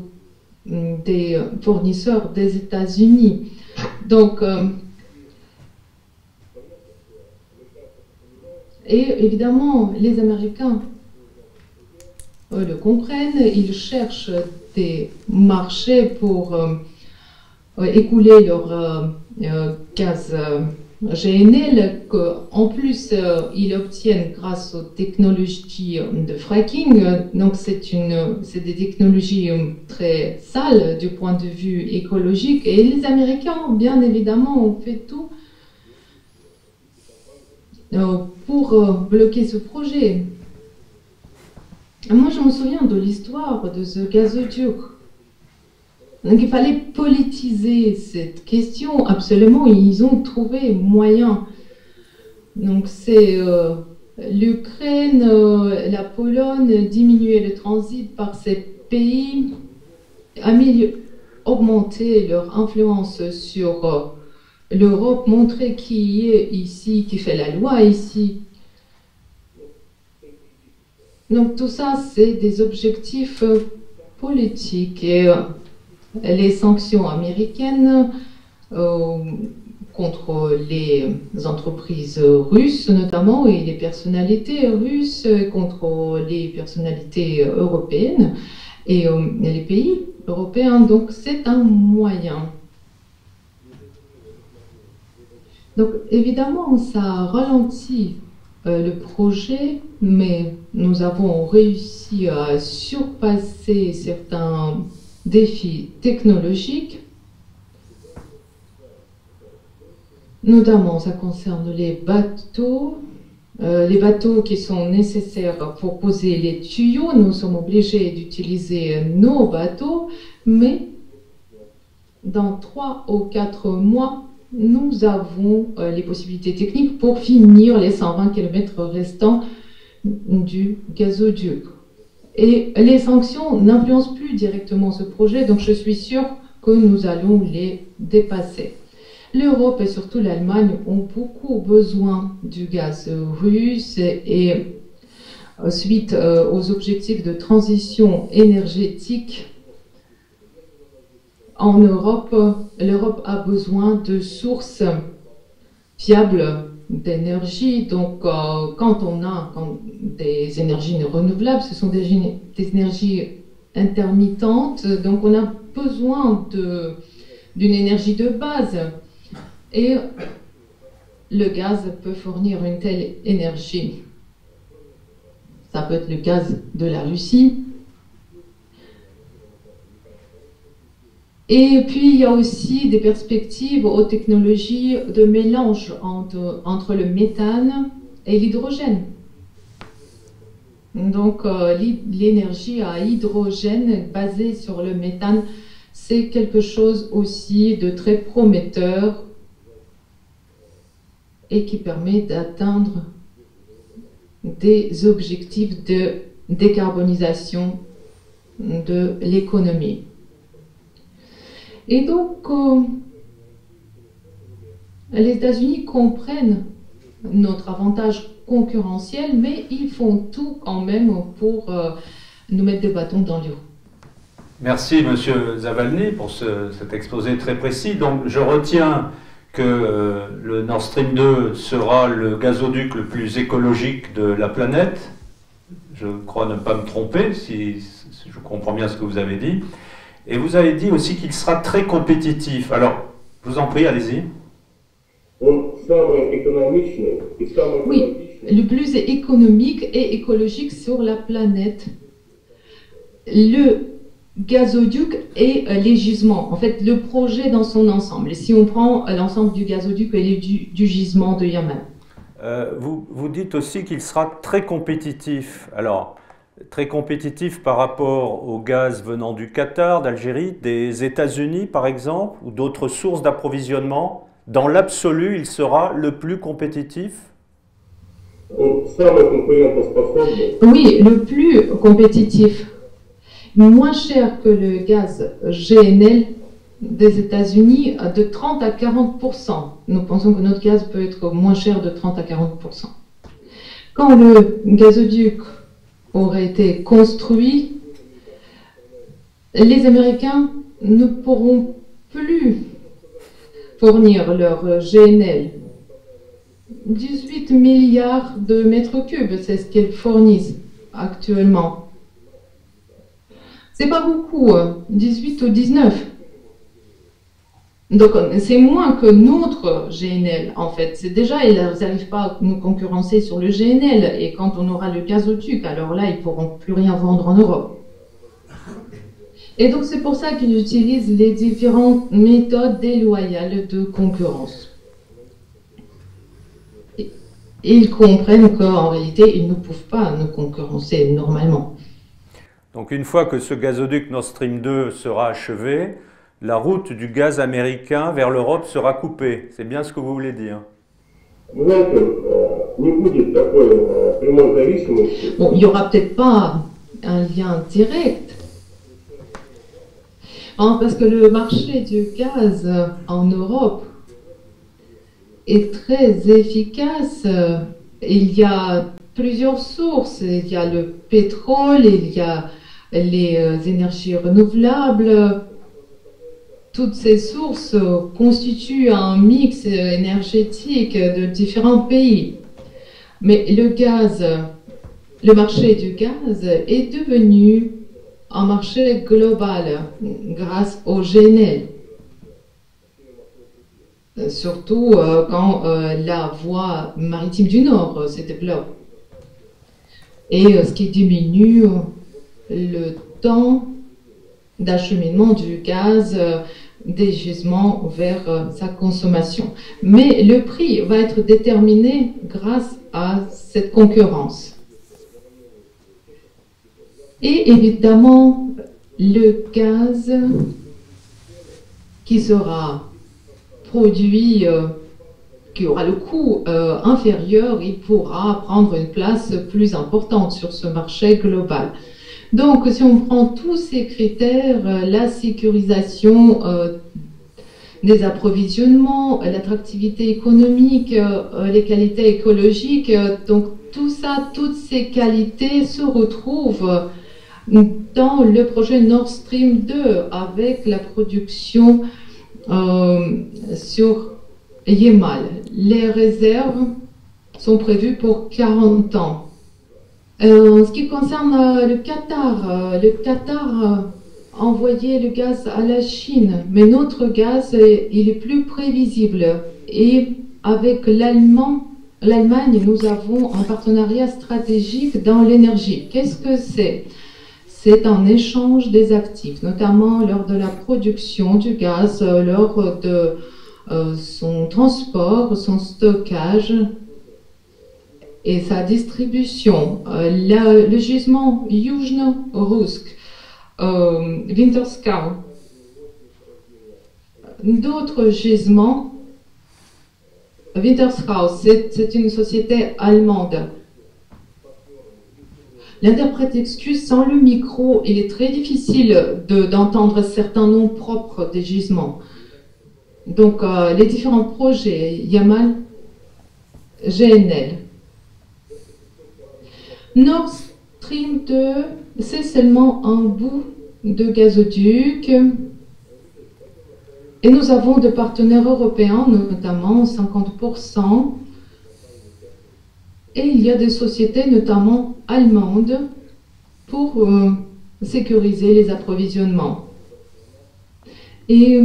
mm, des fournisseurs des États-Unis. Donc, euh, et évidemment, les Américains le comprennent, ils cherchent des marchés pour euh, écouler leur euh, gaz GNL qu'en plus euh, ils obtiennent grâce aux technologies de fracking. Donc c'est une, c'est des technologies euh, très sales du point de vue écologique. Et les Américains, bien évidemment, ont fait tout euh, pour bloquer ce projet. Moi, je me souviens de l'histoire de ce gazoduc. Donc il fallait politiser cette question, absolument, ils ont trouvé moyen. Donc c'est euh, l'Ukraine, euh, la Pologne, diminuer le transit par ces pays, augmenter leur influence sur euh, l'Europe, montrer qui est ici, qui fait la loi ici. Donc tout ça, c'est des objectifs politiques et les sanctions américaines euh, contre les entreprises russes notamment et les personnalités russes contre les personnalités européennes et euh, les pays européens. Donc c'est un moyen. Donc évidemment, ça ralentit euh, le projet, mais nous avons réussi à surpasser certains défis technologiques. Notamment, ça concerne les bateaux, euh, les bateaux qui sont nécessaires pour poser les tuyaux. Nous sommes obligés d'utiliser nos bateaux, mais dans trois ou quatre mois, nous avons euh, les possibilités techniques pour finir les 120 km restants du gazoduc. Et les sanctions n'influencent plus directement ce projet, donc je suis sûre que nous allons les dépasser. L'Europe et surtout l'Allemagne ont beaucoup besoin du gaz russe et, euh, suite euh, aux objectifs de transition énergétique en Europe, l'Europe a besoin de sources fiables d'énergie. Donc, euh, quand on a des énergies renouvelables, ce sont des, énergies intermittentes. Donc, on a besoin d'une énergie de base. Et le gaz peut fournir une telle énergie. Ça peut être le gaz de la Russie, Et puis, il y a aussi des perspectives aux technologies de mélange entre, le méthane et l'hydrogène. Donc, euh, l'énergie à hydrogène basée sur le méthane, c'est quelque chose aussi de très prometteur et qui permet d'atteindre des objectifs de décarbonisation de l'économie. Et donc, euh, les États-Unis comprennent notre avantage concurrentiel, mais ils font tout quand même pour euh, nous mettre des bâtons dans les roues. Merci, Monsieur Zavalny, pour cet exposé très précis. Donc, je retiens que euh, le Nord Stream 2 sera le gazoduc le plus écologique de la planète. Je crois ne pas me tromper, si je comprends bien ce que vous avez dit. Et vous avez dit aussi qu'il sera très compétitif. Alors, je vous en prie, allez-y. Oui, le plus économique et écologique sur la planète. Le gazoduc et euh, les gisements, en fait, le projet dans son ensemble. Si on prend euh, l'ensemble du gazoduc et du, du gisement de Yaman. Euh, vous, vous dites aussi qu'il sera très compétitif. Alors, très compétitif par rapport au gaz venant du Qatar, d'Algérie, des États-Unis par exemple, ou d'autres sources d'approvisionnement. Dans l'absolu, il sera le plus compétitif? Oui, le plus compétitif. Moins cher que le gaz GNL des États-Unis de 30 à 40% Nous pensons que notre gaz peut être moins cher de 30 à 40% Quand le gazoduc aurait été construit, les Américains ne pourront plus fournir leur GNL. 18 milliards de mètres cubes, c'est ce qu'ils fournissent actuellement. C'est pas beaucoup, 18 hein. ou 19. Donc, c'est moins que notre GNL, en fait. C'est déjà, ils n'arrivent pas à nous concurrencer sur le GNL. Et quand on aura le gazoduc, alors là, ils pourront plus rien vendre en Europe. Et donc, c'est pour ça qu'ils utilisent les différentes méthodes déloyales de concurrence. Ils comprennent qu'en réalité, ils ne peuvent pas nous concurrencer normalement. Donc, une fois que ce gazoduc Nord Stream 2 sera achevé, la route du gaz américain vers l'Europe sera coupée. C'est bien ce que vous voulez dire. Bon, il n'y aura peut-être pas un lien direct. Hein, parce que le marché du gaz en Europe est très efficace. Il y a plusieurs sources. Il y a le pétrole, il y a les euh, énergies renouvelables, toutes ces sources constituent un mix énergétique de différents pays. Mais le gaz, le marché du gaz est devenu un marché global grâce au GNL. Surtout euh, quand euh, la voie maritime du Nord se développe. Et euh, ce qui diminue le temps d'acheminement du gaz des gisements vers sa consommation. Mais le prix va être déterminé grâce à cette concurrence. Et évidemment, le gaz qui sera produit, euh, qui aura le coût euh, inférieur, il pourra prendre une place plus importante sur ce marché global. Donc, si on prend tous ces critères, euh, la sécurisation des approvisionnements, l'attractivité économique, les qualités écologiques, donc tout ça, toutes ces qualités se retrouvent dans le projet Nord Stream 2 avec la production euh, sur Yemal. Les réserves sont prévues pour 40 ans. Euh, en ce qui concerne euh, le Qatar, le Qatar a envoyé le gaz à la Chine, mais notre gaz, il est plus prévisible. Et avec l'Allemagne, nous avons un partenariat stratégique dans l'énergie. Qu'est-ce que c'est? C'est un échange des actifs, notamment lors de la production du gaz, euh, lors de euh, son transport, son stockage et sa distribution. Euh, le gisement Yuzhno-Rusk, Winterskau, d'autres gisements. Winterskau, c'est une société allemande L'interprète excuse sans le micro, il est très difficile d'entendre certains noms propres des gisements. Donc, euh, les différents projets, Yamal, GNL. Nord Stream 2, c'est seulement un bout de gazoduc. Et nous avons des partenaires européens, notamment 50%, et il y a des sociétés, notamment allemandes, pour euh, sécuriser les approvisionnements. Et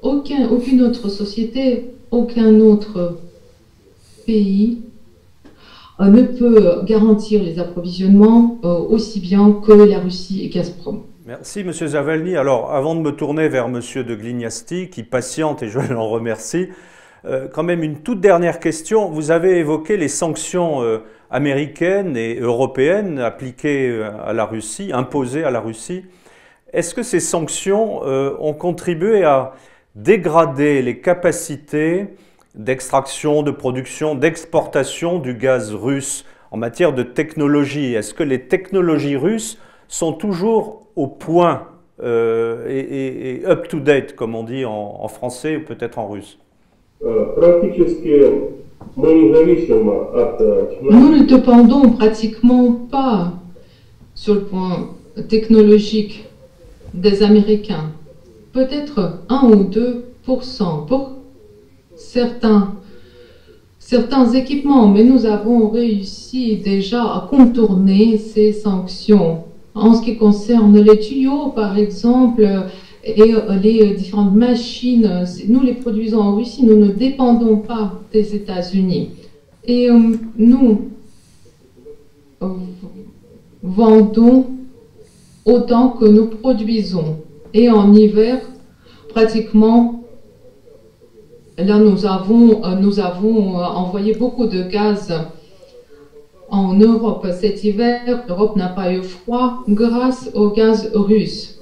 aucun, aucune autre société, aucun autre pays ne peut garantir les approvisionnements aussi bien que la Russie et Gazprom. Merci, M. Zavalny. Alors, avant de me tourner vers M. de Glignasti, qui patiente et je l'en remercie, euh, quand même une toute dernière question. Vous avez évoqué les sanctions euh, américaines et européennes appliquées euh, à la Russie, imposées à la Russie. Est-ce que ces sanctions ont contribué à dégrader les capacités d'extraction, de production, d'exportation du gaz russe en matière de technologie. Est-ce que les technologies russes sont toujours au point et, up-to-date, comme on dit en français ou peut-être en russe? Nous ne dépendons pratiquement pas sur le point technologique des Américains. Peut-être 1 ou 2 pour certains, certains équipements, mais nous avons réussi déjà à contourner ces sanctions. En ce qui concerne les tuyaux, par exemple, et euh, les différentes machines, euh, nous les produisons en Russie, nous ne dépendons pas des États-Unis. Et euh, nous vendons autant que nous produisons. Et en hiver, pratiquement, là, nous avons, nous avons envoyé beaucoup de gaz en Europe cet hiver. L'Europe n'a pas eu froid grâce au gaz russe.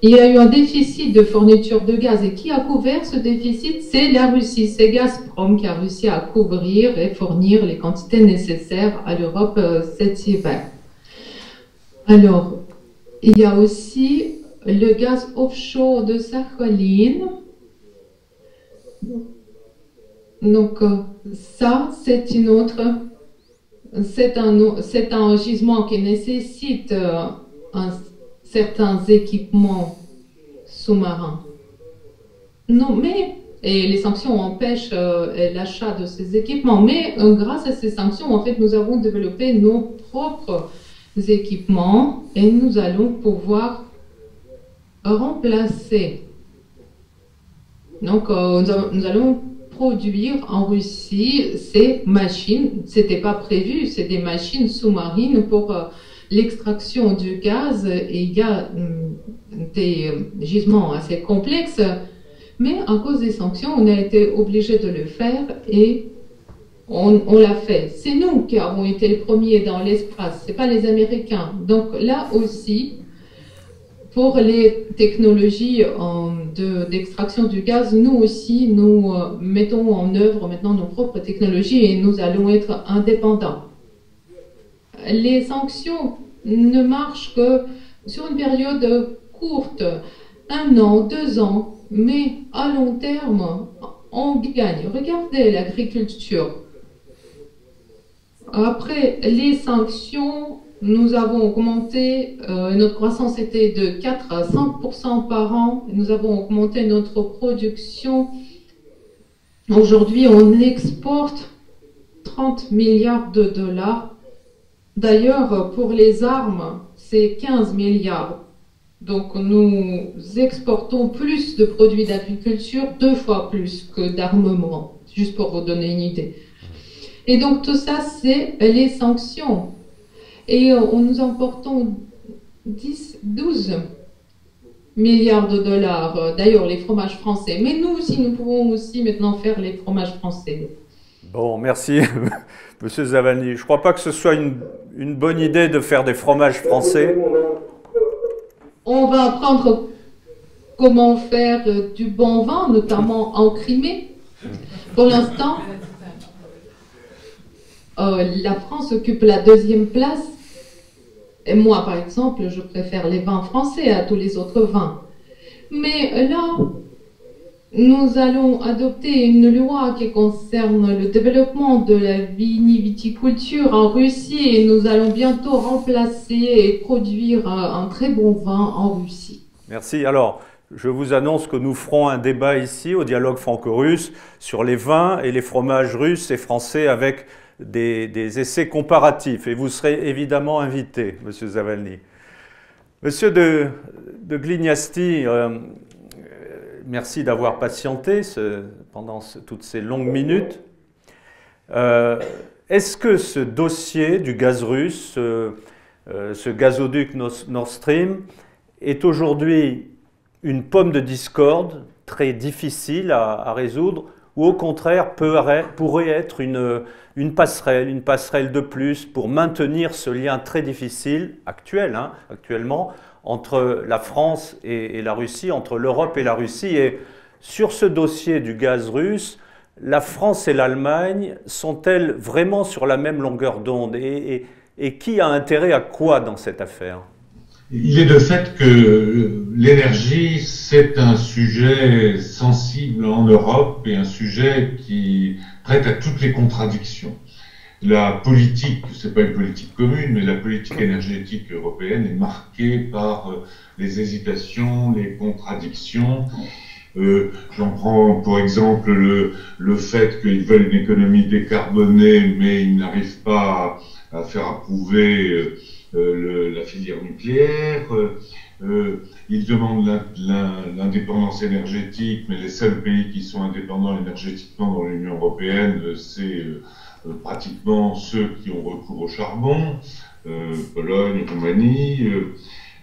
Il y a eu un déficit de fourniture de gaz. Et qui a couvert ce déficit? C'est la Russie. C'est Gazprom qui a réussi à couvrir et fournir les quantités nécessaires à l'Europe euh, cet hiver. Alors, il y a aussi le gaz offshore de Sakhalin. Donc, euh, ça, c'est une autre. C'est un, un gisement qui nécessite euh, certains équipements sous-marins. Non, mais et les sanctions empêchent euh, l'achat de ces équipements. Mais grâce à ces sanctions, en fait, nous avons développé nos propres équipements et nous allons pouvoir remplacer. Donc, euh, nous, allons produire en Russie ces machines. C'était pas prévu, c'est des machines sous-marines pour l'extraction du gaz et il y a hum, des gisements assez complexes, mais à cause des sanctions, on a été obligé de le faire et on, on l'a fait. C'est nous qui avons été les premiers dans l'espace, c'est pas les Américains. Donc là aussi, pour les technologies d'extraction du gaz, nous aussi, nous euh, mettons en œuvre maintenant nos propres technologies et nous allons être indépendants. Les sanctions ne marchent que sur une période courte, un an, deux ans, mais à long terme, on gagne. Regardez l'agriculture. Après les sanctions, nous avons augmenté, euh, notre croissance était de 4 à 5% par an. Nous avons augmenté notre production. Aujourd'hui, on exporte 30 milliards de dollars. D'ailleurs, pour les armes, c'est 15 milliards. Donc, nous exportons plus de produits d'agriculture, deux fois plus que d'armement, juste pour vous donner une idée. Et donc, tout ça, c'est les sanctions. Et euh, nous emportons 10, 12 milliards de dollars, euh, d'ailleurs les fromages français. Mais nous aussi, nous pouvons aussi maintenant faire les fromages français. Bon, merci, Monsieur Zavani. Je ne crois pas que ce soit une, une, bonne idée de faire des fromages français. On va apprendre comment faire euh, du bon vin, notamment en Crimée. Pour l'instant, la France occupe la deuxième place et moi, par exemple, je préfère les vins français à tous les autres vins. Mais là, nous allons adopter une loi qui concerne le développement de la viniviticulture en Russie et nous allons bientôt remplacer et produire un très bon vin en Russie. Merci. Alors, je vous annonce que nous ferons un débat ici au dialogue franco-russe sur les vins et les fromages russes et français avec des, essais comparatifs et vous serez évidemment invité, Monsieur Zavalny. Monsieur de, de Glignasti, euh, merci d'avoir patienté pendant toutes ces longues minutes. Euh, est-ce que ce dossier du gaz russe, euh, ce gazoduc Nord Stream, est aujourd'hui une pomme de discorde très difficile à résoudre ou au contraire pourrait être une, une, passerelle, une passerelle de plus pour maintenir ce lien très difficile, actuel, hein, actuellement, entre la France et, la Russie, entre l'Europe et la Russie. Et sur ce dossier du gaz russe, la France et l'Allemagne sont-elles vraiment sur la même longueur d'onde? Et, et qui a intérêt à quoi dans cette affaire? Il est de fait que l'énergie, c'est un sujet sensible en Europe et un sujet qui prête à toutes les contradictions. La politique, c'est pas une politique commune, mais la politique énergétique européenne est marquée par euh, les hésitations, les contradictions. Euh, J'en prends pour exemple le, le fait qu'ils veulent une économie décarbonée, mais ils n'arrivent pas à, à, faire approuver euh, euh, la filière nucléaire. Euh, euh, ils demandent l'indépendance énergétique, mais les seuls pays qui sont indépendants énergétiquement dans l'Union européenne, c'est pratiquement ceux qui ont recours au charbon, Pologne, Roumanie.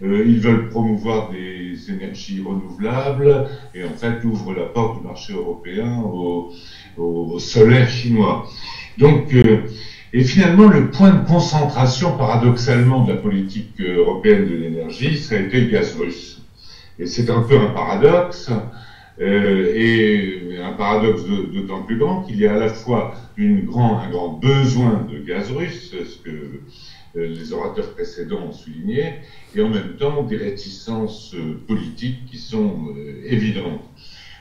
ils veulent promouvoir des énergies renouvelables et en fait ouvrent la porte du marché européen au, au solaire chinois. Donc et finalement, le point de concentration, paradoxalement, de la politique euh, européenne de l'énergie, ça a été le gaz russe. Et c'est un peu un paradoxe, euh, et un paradoxe d'autant plus grand qu'il y a à la fois une grand, un grand besoin de gaz russe, ce que euh, les orateurs précédents ont souligné, et en même temps des réticences euh, politiques qui sont évidentes.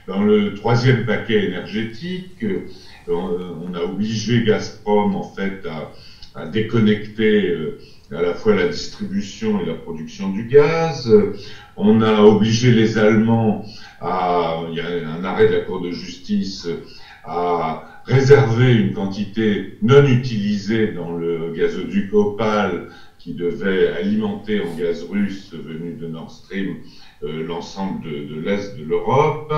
Dans le troisième paquet énergétique, on, a obligé Gazprom en fait à, déconnecter euh, à la fois la distribution et la production du gaz. On a obligé les Allemands à, il y a un arrêt de la Cour de justice, à réserver une quantité non utilisée dans le gazoduc Opal qui devait alimenter en gaz russe venu de Nord Stream euh, l'ensemble de l'Est de l'Europe.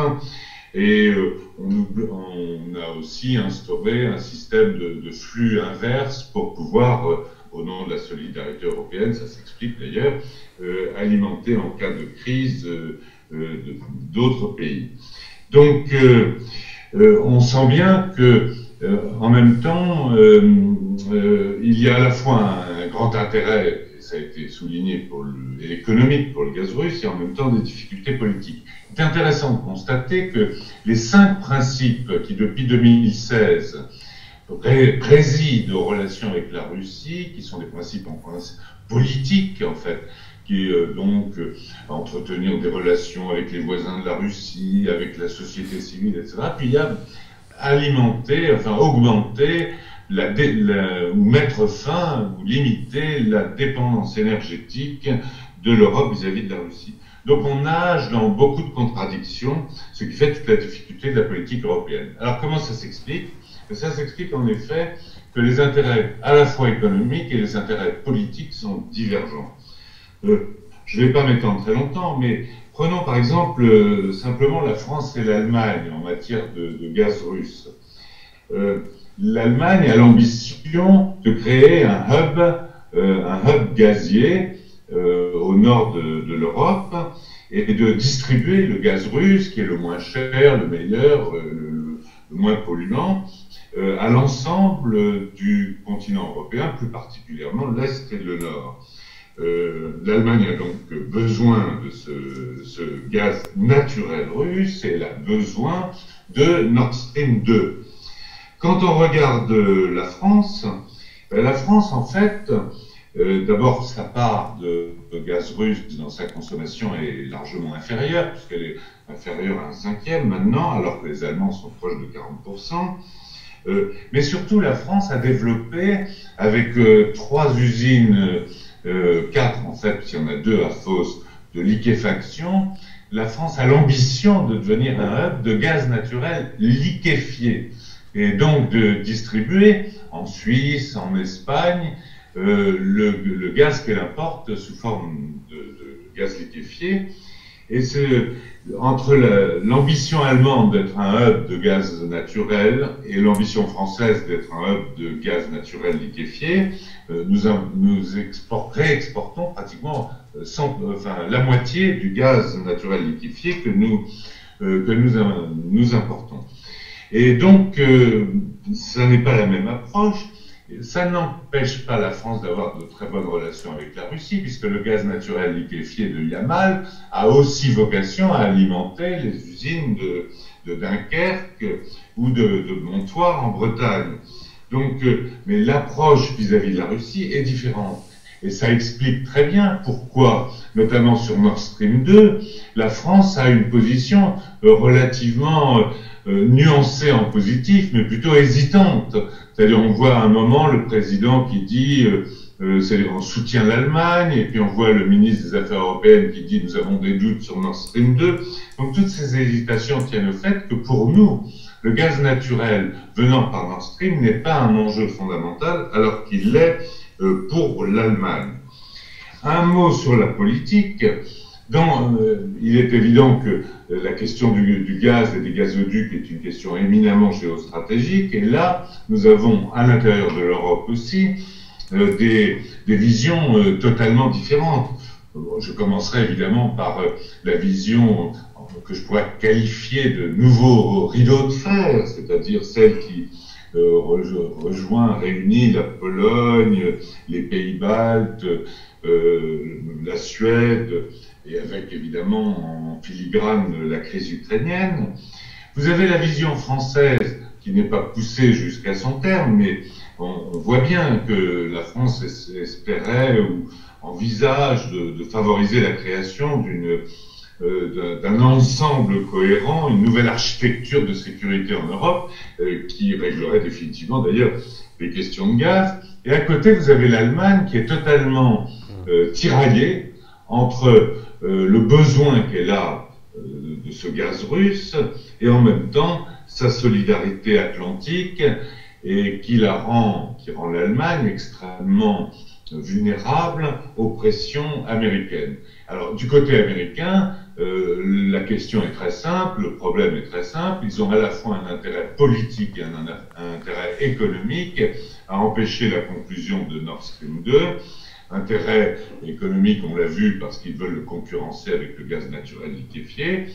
Et euh, on, a aussi instauré un système de, flux inverse pour pouvoir euh, au nom de la solidarité européenne, ça s'explique d'ailleurs, alimenter en cas de crise d'autres pays. Donc, on sent bien que en même temps, il y a à la fois un grand intérêt ça a été souligné pour l'économique pour le gaz russe, et en même temps des difficultés politiques. C'est intéressant de constater que les cinq principes qui, depuis 2016, président aux relations avec la Russie, qui sont des principes politiques, en fait, qui est donc euh, entretenir des relations avec les voisins de la Russie, avec la société civile, etc. Puis il y a alimenter, enfin augmenter la, ou mettre fin ou limiter la dépendance énergétique de l'Europe vis-à-vis de la Russie. Donc on nage dans beaucoup de contradictions, ce qui fait toute la difficulté de la politique européenne. Alors comment ça s'explique? Ça s'explique en effet que les intérêts à la fois économiques et les intérêts politiques sont divergents. Euh, je ne vais pas m'étendre très longtemps, mais prenons par exemple euh, simplement la France et l'Allemagne en matière de, de gaz russe. Euh, l'Allemagne a l'ambition de créer un hub, euh, un hub gazier euh, au nord de, l'Europe et de distribuer le gaz russe, qui est le moins cher, le meilleur, euh, le, moins polluant, à l'ensemble du continent européen, plus particulièrement l'Est et le Nord. L'Allemagne a donc besoin de ce, ce, gaz naturel russe et elle a besoin de Nord Stream 2. Quand on regarde la France, ben, la France, en fait, euh, d'abord, sa part de, gaz russe dans sa consommation est largement inférieure, puisqu'elle est inférieure à un cinquième maintenant, alors que les Allemands sont proches de 40%. Euh, mais surtout, la France a développé, avec euh, trois usines, euh, quatre en fait, puisqu'il y en a deux à Fos, de liquéfaction, la France a l'ambition de devenir un hub de gaz naturel liquéfié et donc de distribuer en Suisse, en Espagne, euh, le, le, gaz qu'elle importe sous forme de, de gaz liquéfié. Et c'est entre l'ambition allemande d'être un hub de gaz naturel et l'ambition française d'être un hub de gaz naturel liquéfié, euh, nous, nous export, réexportons pratiquement euh, enfin, la moitié du gaz naturel liquéfié que nous, euh, que nous, nous importons. Et donc, euh, ça n'est pas la même approche. Ça n'empêche pas la France d'avoir de très bonnes relations avec la Russie, puisque le gaz naturel liquéfié de Yamal a aussi vocation à alimenter les usines de, Dunkerque ou de, de, Montoire en Bretagne. Donc, euh, mais l'approche vis-à-vis de la Russie est différente. Et ça explique très bien pourquoi, notamment sur Nord Stream 2, la France a une position euh, relativement euh, nuancée en positif, mais plutôt hésitante. C'est-à-dire, on voit à un moment le président qui dit euh, euh, on soutient l'Allemagne, et puis on voit le ministre des Affaires européennes qui dit nous avons des doutes sur Nord Stream 2. Donc toutes ces hésitations tiennent au fait que pour nous, le gaz naturel venant par Nord Stream n'est pas un enjeu fondamental, alors qu'il l'est euh, pour l'Allemagne. Un mot sur la politique. Euh, il est évident que euh, la question du, gaz et des gazoducs est une question éminemment géostratégique. Et là, nous avons à l'intérieur de l'Europe aussi euh, des, visions euh, totalement différentes. Je commencerai évidemment par euh, la vision que je pourrais qualifier de nouveau rideau de fer, c'est-à-dire celle qui rejoint, réunit la Pologne, les pays baltes, la Suède, et avec évidemment en filigrane la crise ukrainienne. Vous avez la vision française qui n'est pas poussée jusqu'à son terme, mais on, voit bien que la France espérait ou envisage de, favoriser la création d'une euh, d'un ensemble cohérent, une nouvelle architecture de sécurité en Europe euh, qui réglerait définitivement d'ailleurs les questions de gaz. Et à côté, vous avez l'Allemagne qui est totalement euh, tiraillée entre euh, le besoin qu'elle a euh, de ce gaz russe et en même temps sa solidarité atlantique et qui la rend, qui rend l'Allemagne extrêmement vulnérables aux pressions américaines. Alors, du côté américain, euh, la question est très simple, le problème est très simple. Ils ont à la fois un intérêt politique et un, un intérêt économique à empêcher la conclusion de Nord Stream 2. Intérêt économique, on l'a vu, parce qu'ils veulent le concurrencer avec le gaz naturel liquéfié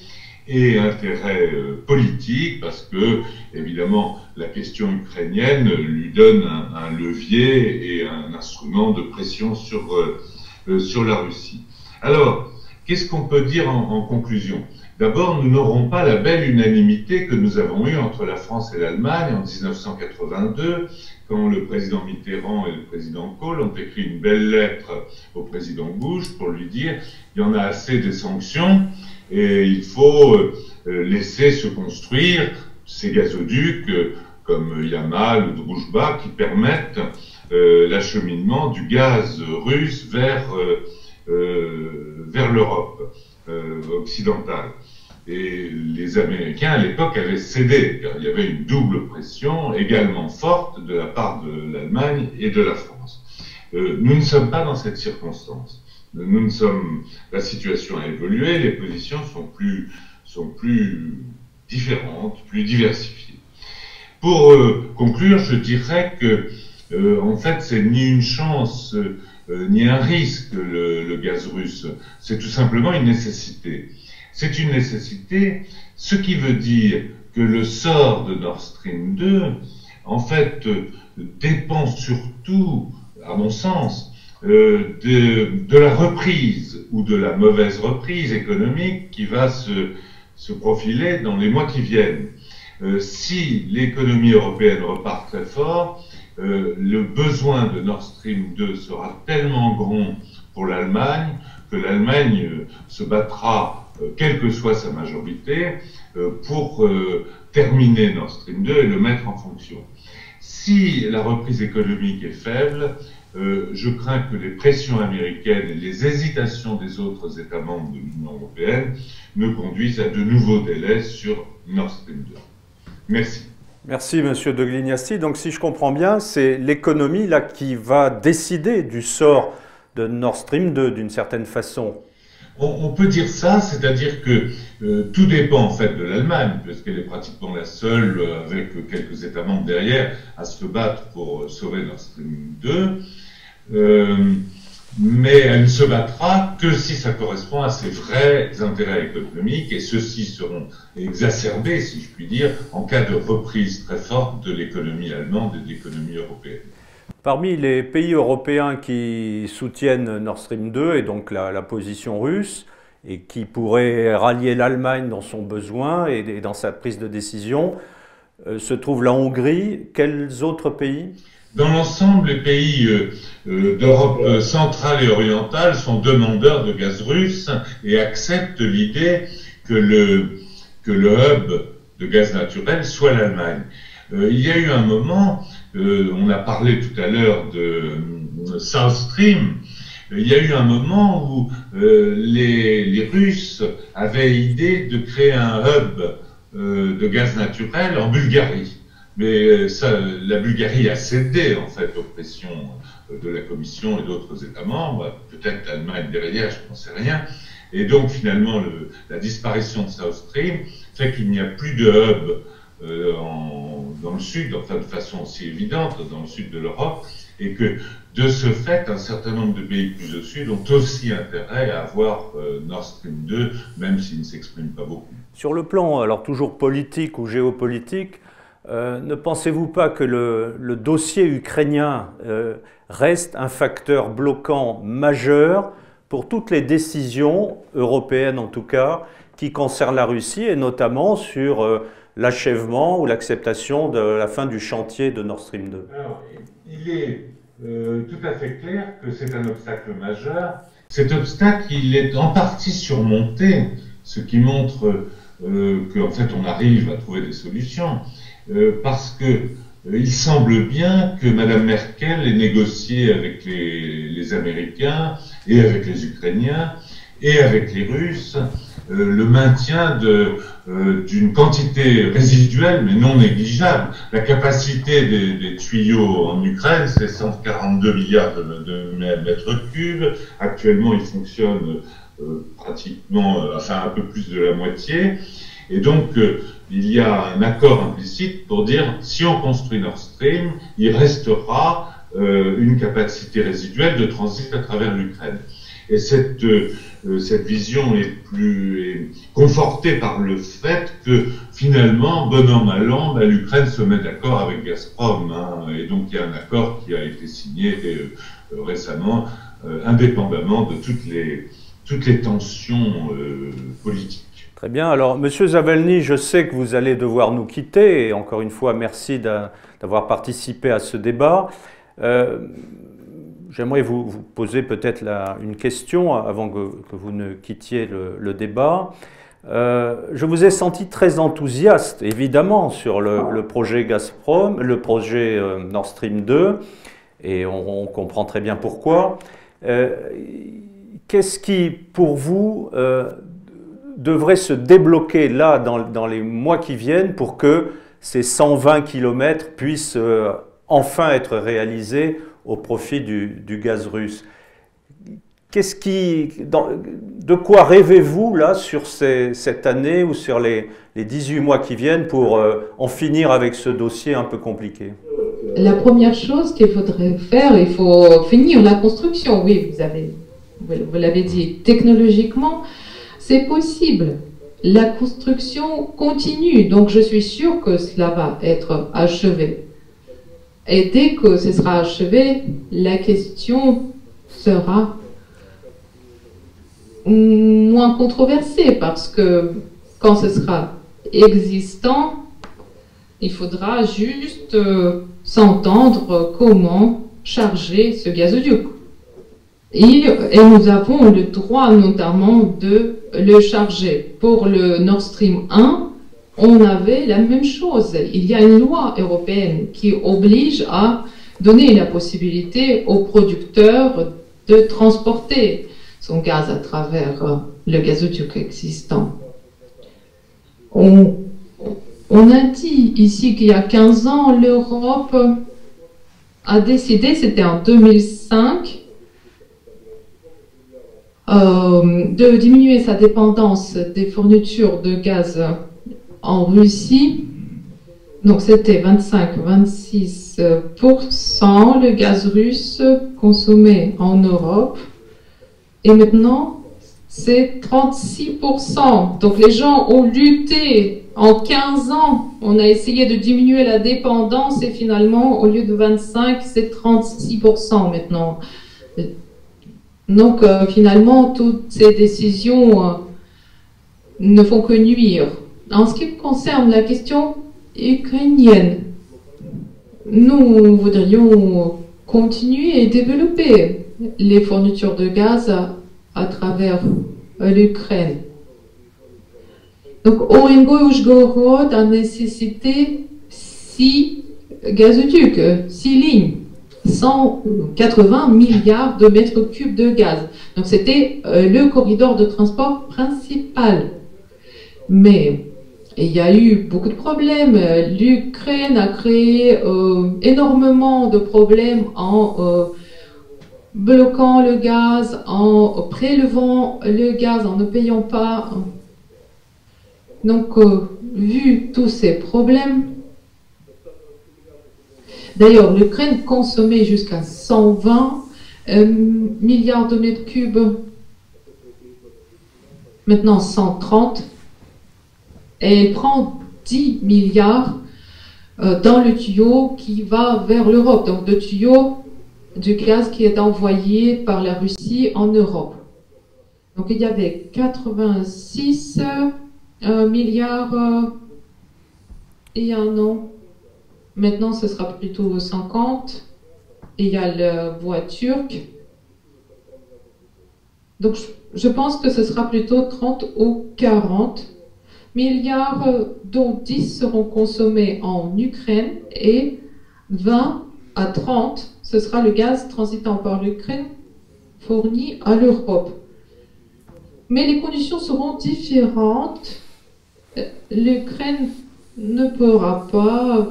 et intérêt euh, politique parce que, évidemment, la question ukrainienne lui donne un, levier et un instrument de pression sur, euh, euh, sur la Russie. Alors, qu'est-ce qu'on peut dire en, en conclusion? D'abord, nous n'aurons pas la belle unanimité que nous avons eue entre la France et l'Allemagne en 1982, quand le président Mitterrand et le président Kohl ont écrit une belle lettre au président Bush pour lui dire il y en a assez des sanctions, et il faut euh, laisser se construire ces gazoducs euh, comme Yamal ou Druzhba qui permettent euh, l'acheminement du gaz russe vers, vers l'Europe occidentale. Et les Américains, à l'époque, avaient cédé, il y avait une double pression également forte de la part de l'Allemagne et de la France. nous ne sommes pas dans cette circonstance nous sommes, la situation a évolué, les positions sont plus, sont plus différentes, plus diversifiées. Pour euh, conclure, je dirais que, euh, en fait, c'est ni une chance euh, ni un risque le, gaz russe. C'est tout simplement une nécessité. C'est une nécessité, ce qui veut dire que le sort de Nord Stream 2, en fait, dépend surtout, à mon sens, euh, de, la reprise ou de la mauvaise reprise économique qui va se, profiler dans les mois qui viennent. Euh, si l'économie européenne repart très fort, euh, le besoin de Nord Stream 2 sera tellement grand pour l'Allemagne que l'Allemagne euh, se battra, euh, quelle que soit sa majorité, pour terminer Nord Stream 2 et le mettre en fonction. Si la reprise économique est faible, je crains que les pressions américaines et les hésitations des autres États membres de l'Union européenne ne conduisent à de nouveaux délais sur Nord Stream 2. Merci. Merci, Monsieur de Glignasti. Donc, si je comprends bien, c'est l'économie là qui va décider du sort de Nord Stream 2 d'une certaine façon. On, peut dire ça, c'est-à-dire que euh, tout dépend en fait de l'Allemagne, puisqu'elle est pratiquement la seule, euh, avec quelques États membres derrière, à se battre pour sauver Nord Stream 2. Euh, mais elle ne se battra que si ça correspond à ses vrais intérêts économiques, et ceux-ci seront exacerbés, si je puis dire, en cas de reprise très forte de l'économie allemande et de l'économie européenne. Parmi les pays européens qui soutiennent Nord Stream 2 et donc la, position russe, et qui pourraient rallier l'Allemagne dans son besoin et, dans sa prise de décision, euh, se trouve la Hongrie. Quels autres pays? Dans l'ensemble, les pays euh, euh, d'Europe euh, centrale et orientale sont demandeurs de gaz russe et acceptent l'idée que le, hub de gaz naturel soit l'Allemagne. il y a eu un moment, on a parlé tout à l'heure de South Stream, il y a eu un moment où les, les, Russes avaient idée de créer un hub de gaz naturel en Bulgarie. Mais euh, ça, la Bulgarie a cédé en fait aux pressions euh, de la Commission et d'autres États membres, peut-être l'Allemagne derrière, je n'en sais rien. Et donc finalement, le, la disparition de South Stream fait qu'il n'y a plus de hub euh, dans le sud, enfin de façon aussi évidente dans le sud de l'Europe, et que de ce fait, un certain nombre de pays plus au sud ont aussi intérêt à avoir Nord Stream 2, même s'ils ne s'expriment pas beaucoup. Sur le plan, alors toujours politique ou géopolitique, euh, ne pensez-vous pas que le, dossier ukrainien euh, reste un facteur bloquant majeur pour toutes les décisions européennes en tout cas qui concernent la Russie et notamment sur euh, l'achèvement ou l'acceptation de la fin du chantier de Nord Stream 2 Alors, il est tout à fait clair que c'est un obstacle majeur. Cet obstacle, il est en partie surmonté, ce qui montre qu'en fait on arrive à trouver des solutions. Euh, parce que euh, il semble bien que Mme Merkel ait négocié avec les, les, Américains et avec les Ukrainiens et avec les Russes le maintien d'une quantité résiduelle mais non négligeable. La capacité des, tuyaux en Ukraine, c'est 142 milliards de, mètres cubes. Actuellement, ils fonctionnent pratiquement, enfin un peu plus de la moitié. Et donc, il y a un accord implicite pour dire si on construit Nord Stream, il restera euh, une capacité résiduelle de transit à travers l'Ukraine. Et cette, euh, cette vision est plus confortée par le fait que finalement, bon an mal an, bah, l'Ukraine se met d'accord avec Gazprom. Hein, et donc il y a un accord qui a été signé euh, récemment, indépendamment de toutes les, toutes les tensions politiques. Très bien. Alors, Monsieur Zavelny, je sais que vous allez devoir nous quitter. Et encore une fois, merci d'avoir participé à ce débat. Euh, j'aimerais vous, poser peut-être une question avant que, vous ne quittiez le, débat. Euh, je vous ai senti très enthousiaste, évidemment, sur le, projet Gazprom, le projet euh, Nord Stream 2, et on, comprend très bien pourquoi. Qu'est-ce qui, pour vous, devrait se débloquer là dans, les mois qui viennent pour que ces 120 km puissent euh, enfin être réalisés au profit du, gaz russe. Qu'est-ce qui, de quoi rêvez-vous là sur cette année ou sur les, 18 mois qui viennent pour euh, en finir avec ce dossier un peu compliqué? La première chose qu'il faudrait faire, il faut finir la construction. Oui, vous avez, vous l'avez dit, technologiquement, c'est possible. La construction continue, donc je suis sûr que cela va être achevé. Et dès que ce sera achevé, la question sera moins controversée parce que quand ce sera existant, il faudra juste euh, s'entendre comment charger ce gazoduc. Et, nous avons le droit notamment de le charger. Pour le Nord Stream 1, on avait la même chose. Il y a une loi européenne qui oblige à donner la possibilité aux producteurs de transporter son gaz à travers le gazoduc existant. On, on a dit ici qu'il y a 15 ans, l'Europe a décidé, c'était en 2005, euh, de diminuer sa dépendance des fournitures de gaz en Russie. Donc c'était 25-26% le gaz russe consommé en Europe. Et maintenant, c'est 36%. Donc les gens ont lutté en 15 ans. On a essayé de diminuer la dépendance et finalement, au lieu de 25, c'est 36% maintenant. Donc euh, finalement, toutes ces décisions euh, ne font que nuire. En ce qui concerne la question ukrainienne, nous voudrions continuer et développer les fournitures de gaz à, travers euh, l'Ukraine. Donc Orengo Ushgorod a nécessité six gazoducs, six lignes. 180 milliards de mètres cubes de gaz. Donc c'était euh, le corridor de transport principal. Mais il y a eu beaucoup de problèmes. L'Ukraine a créé euh, énormément de problèmes en euh, bloquant le gaz, en prélevant le gaz, en ne payant pas. Donc, vu tous ces problèmes, D'ailleurs, l'Ukraine consommait jusqu'à 120 euh, milliards de mètres cubes, maintenant 130, et elle prend 10 milliards euh, dans le tuyau qui va vers l'Europe, donc le tuyau du gaz qui est envoyé par la Russie en Europe. Donc il y avait 86 euh, milliards il y a un an Maintenant, ce sera plutôt 50. Et il y a la voie turque. Donc, je pense que ce sera plutôt 30 ou 40 milliards, dont 10 seront consommés en Ukraine et 20 à 30, ce sera le gaz transitant par l'Ukraine fourni à l'Europe. Mais les conditions seront différentes. L'Ukraine ne pourra pas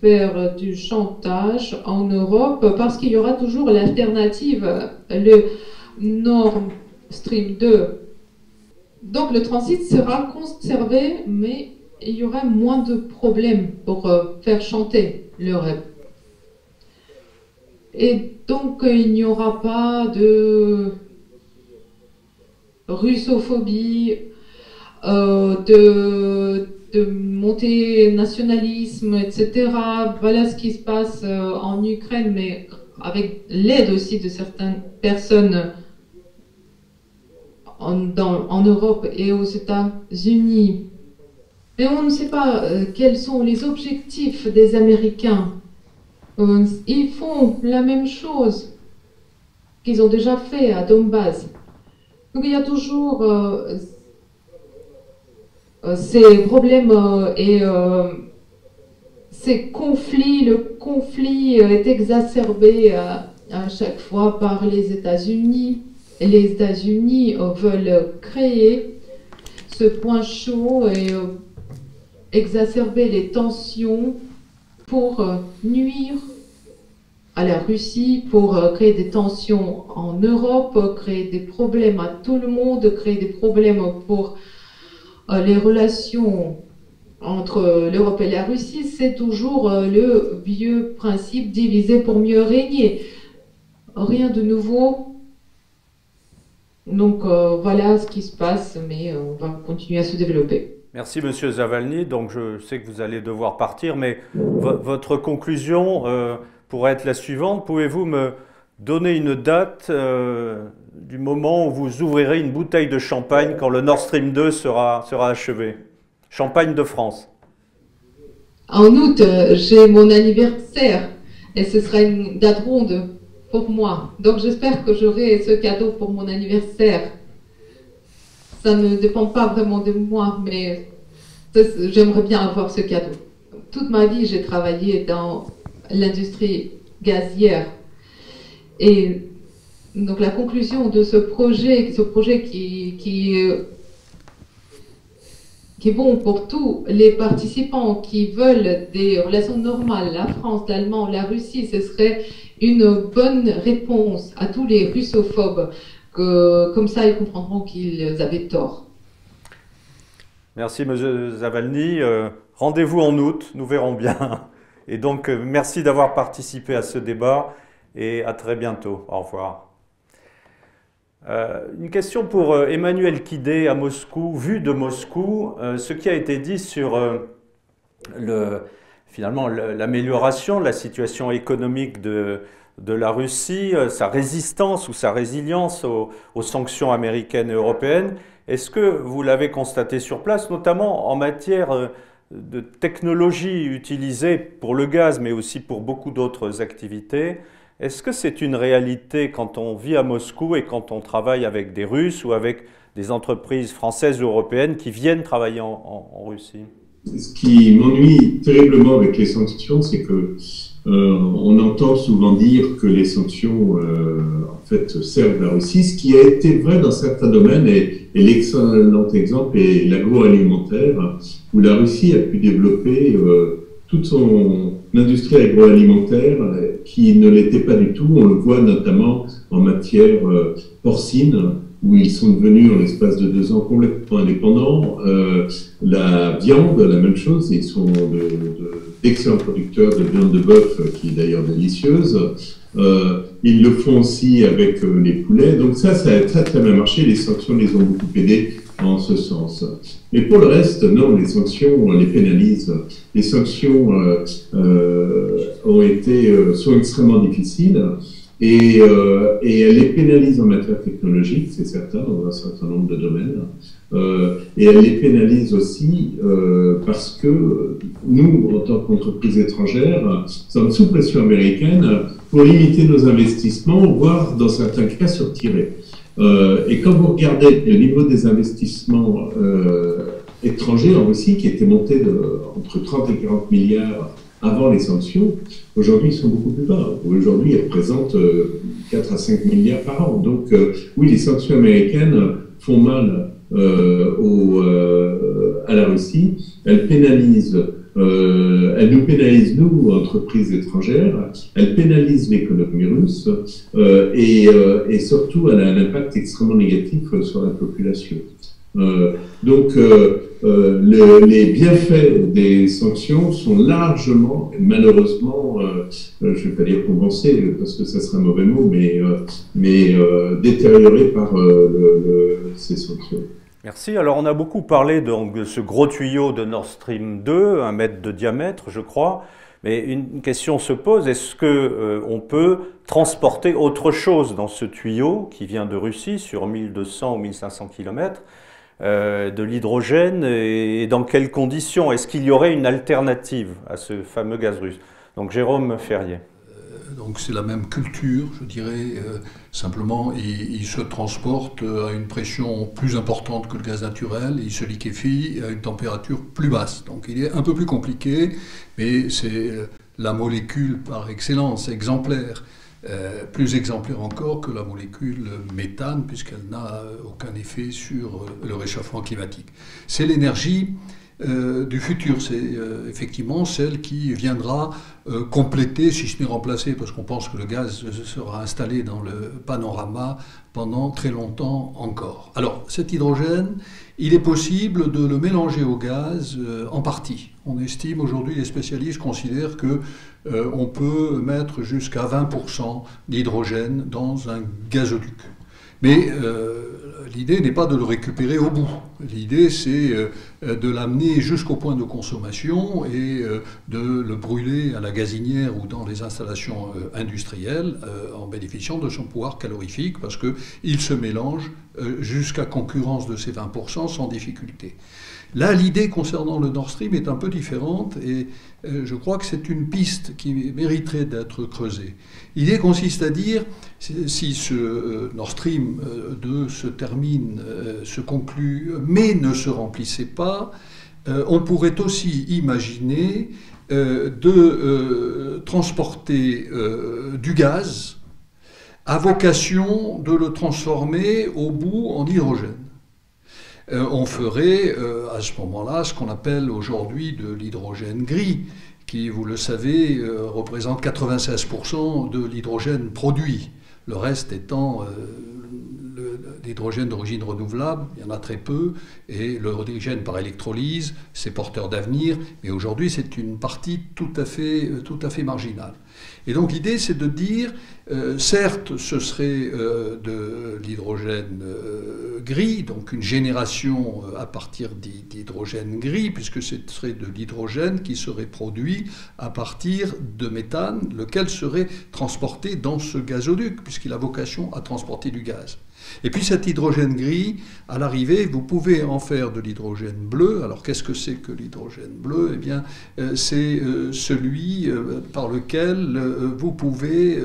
faire du chantage en Europe parce qu'il y aura toujours l'alternative, le Nord Stream 2. Donc le transit sera conservé, mais il y aura moins de problèmes pour euh, faire chanter l'Europe. Et donc il n'y aura pas de russophobie, euh, de de monter nationalisme, etc. Voilà ce qui se passe euh, en Ukraine, mais avec l'aide aussi de certaines personnes en, Europe et aux États-Unis. Mais on ne sait pas euh, quels sont les objectifs des Américains. Euh, ils font la même chose qu'ils ont déjà fait à Donbass. Donc il y a toujours ces problèmes euh, et euh, ces conflits, le conflit est exacerbé à chaque fois par les États-Unis. Les États-Unis veulent créer ce point chaud et exacerber les tensions pour nuire à la Russie, pour créer des tensions en Europe, créer des problèmes à tout le monde, créer des problèmes pour euh, les relations entre l'Europe et la Russie, c'est toujours euh, le vieux principe diviser pour mieux régner. Rien de nouveau. Donc euh, voilà ce qui se passe, mais on va continuer à se développer. Merci Monsieur Zavalny. Donc je sais que vous allez devoir partir, mais votre conclusion pourrait être la suivante. Pouvez-vous me donner une date du moment où vous ouvrirez une bouteille de champagne quand le Nord Stream 2 sera, sera achevé Champagne de France. En août, euh, j'ai mon anniversaire et ce sera une date ronde pour moi. Donc j'espère que j'aurai ce cadeau pour mon anniversaire. Ça ne dépend pas vraiment de moi, mais j'aimerais bien avoir ce cadeau. Toute ma vie, j'ai travaillé dans l'industrie gazière. Et donc la conclusion de ce projet, ce projet qui, qui, qui est bon pour tous les participants qui veulent des relations normales, la France, l'Allemagne, la Russie, ce serait une bonne réponse à tous les russophobes, que comme ça ils comprendront qu'ils avaient tort. Merci M. Zavalny. Euh, rendez-vous en août, nous verrons bien. Et donc euh, merci d'avoir participé à ce débat et à très bientôt. Au revoir. Euh, une question pour euh, Emmanuel Kidé à Moscou. Vu de Moscou, euh, ce qui a été dit sur le, finalement l'amélioration de la situation économique de, de la Russie, sa résistance ou sa résilience aux, aux sanctions américaines et européennes, est-ce que vous l'avez constaté sur place, notamment en matière de technologie utilisée pour le gaz, mais aussi pour beaucoup d'autres activités? Est-ce que c'est une réalité quand on vit à Moscou et quand on travaille avec des Russes ou avec des entreprises françaises ou européennes qui viennent travailler en, Russie? Ce qui m'ennuie terriblement avec les sanctions, c'est que euh, on entend souvent dire que les sanctions, euh, en fait, servent la Russie, ce qui a été vrai dans certains domaines, et, l'excellent exemple est l'agroalimentaire, où la Russie a pu développer euh, toute son industrie agroalimentaire qui ne l'était pas du tout. On le voit notamment en matière euh, porcine, où ils sont devenus en l'espace de deux ans complètement indépendants. Euh, la viande, la même chose, ils sont d'excellents de, producteurs de viande de bœuf, qui est d'ailleurs délicieuse. Euh, ils le font aussi avec euh, les poulets. Donc ça, ça a très très bien marché. Les sanctions les ont beaucoup aidés en ce sens. Mais pour le reste, non, les sanctions, on les pénalise. Les sanctions euh, euh, ont été, euh, sont extrêmement difficiles et, euh, et elles les pénalisent en matière technologique, c'est certain, dans un certain nombre de domaines. Et elles les pénalisent aussi parce que nous, en tant qu'entreprise étrangère, sommes sous pression américaine pour limiter nos investissements, voire dans certains cas se retirer. Euh, et quand vous regardez le niveau des investissements euh, étrangers en Russie, qui était monté entre 30 et 40 milliards avant les sanctions, aujourd'hui ils sont beaucoup plus bas. Aujourd'hui ils représentent 4 euh, à 5 milliards par an. Donc oui, les sanctions américaines font mal à la Russie. Elles pénalisent euh, elle nous pénalise, nous, entreprises étrangères, elle pénalise l'économie russe euh, et, euh, et, surtout elle a un impact extrêmement négatif sur la population. Donc le, les bienfaits des sanctions sont largement, malheureusement, je ne vais pas dire compensés parce que ça serait un mauvais mot, mais, détériorés par ces sanctions. Merci. Alors on a beaucoup parlé de ce gros tuyau de Nord Stream 2, un mètre de diamètre, je crois. Mais une question se pose, est-ce qu'on euh, peut transporter autre chose dans ce tuyau qui vient de Russie sur 1200 ou 1500 km, euh, de l'hydrogène et, dans quelles conditions? Est-ce qu'il y aurait une alternative à ce fameux gaz russe? Donc Jérôme Ferrier donc c'est la même culture, je dirais. Euh, simplement, il, se transporte à une pression plus importante que le gaz naturel, il se liquéfie à une température plus basse. Donc il est un peu plus compliqué, mais c'est euh, la molécule par excellence, exemplaire. Euh, plus exemplaire encore que la molécule méthane, puisqu'elle n'a aucun effet sur le réchauffement climatique. C'est l'énergie euh, du futur. C'est euh, effectivement celle qui viendra euh, compléter, si ce n'est remplacer, parce qu'on pense que le gaz sera installé dans le panorama pendant très longtemps encore. Alors, cet hydrogène, il est possible de le mélanger au gaz en partie. On estime aujourd'hui, les spécialistes considèrent que on peut mettre jusqu'à 20% d'hydrogène dans un gazoduc. Mais l'idée n'est pas de le récupérer au bout. L'idée, c'est euh, de l'amener jusqu'au point de consommation et euh, de le brûler à la gazinière ou dans les installations euh, industrielles en bénéficiant de son pouvoir calorifique parce qu'il se mélange jusqu'à concurrence de ces 20% sans difficulté. Là, l'idée concernant le Nord Stream est un peu différente et euh, je crois que c'est une piste qui mériterait d'être creusée. L'idée consiste à dire, si ce euh, Nord Stream 2 euh, se termine, se conclut, mais ne se remplissait pas, on pourrait aussi imaginer de transporter du gaz à vocation de le transformer au bout en hydrogène. Euh, on ferait euh, à ce moment-là ce qu'on appelle aujourd'hui de l'hydrogène gris, qui, vous le savez, euh, représente 96% de l'hydrogène produit, le reste étant l'hydrogène d'origine renouvelable, il y en a très peu, et l'hydrogène par électrolyse, c'est porteur d'avenir, mais aujourd'hui c'est une partie tout à fait, tout à fait marginale. Et donc l'idée, c'est de dire, euh, certes, ce serait euh, de l'hydrogène euh, gris, donc une génération à partir d'hydrogène gris, puisque ce serait de l'hydrogène qui serait produit à partir de méthane, lequel serait transporté dans ce gazoduc, puisqu'il a vocation à transporter du gaz. Et puis cet hydrogène gris, à l'arrivée, vous pouvez en faire de l'hydrogène bleu. Alors qu'est-ce que c'est que l'hydrogène bleu? Eh bien, c'est celui par lequel vous pouvez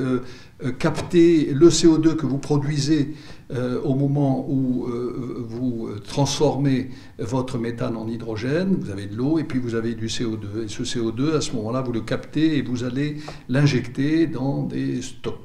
capter le CO2 que vous produisez euh, au moment où euh, vous transformez votre méthane en hydrogène, vous avez de l'eau et puis vous avez du CO2. Et ce CO2, à ce moment-là, vous le captez et vous allez l'injecter dans des,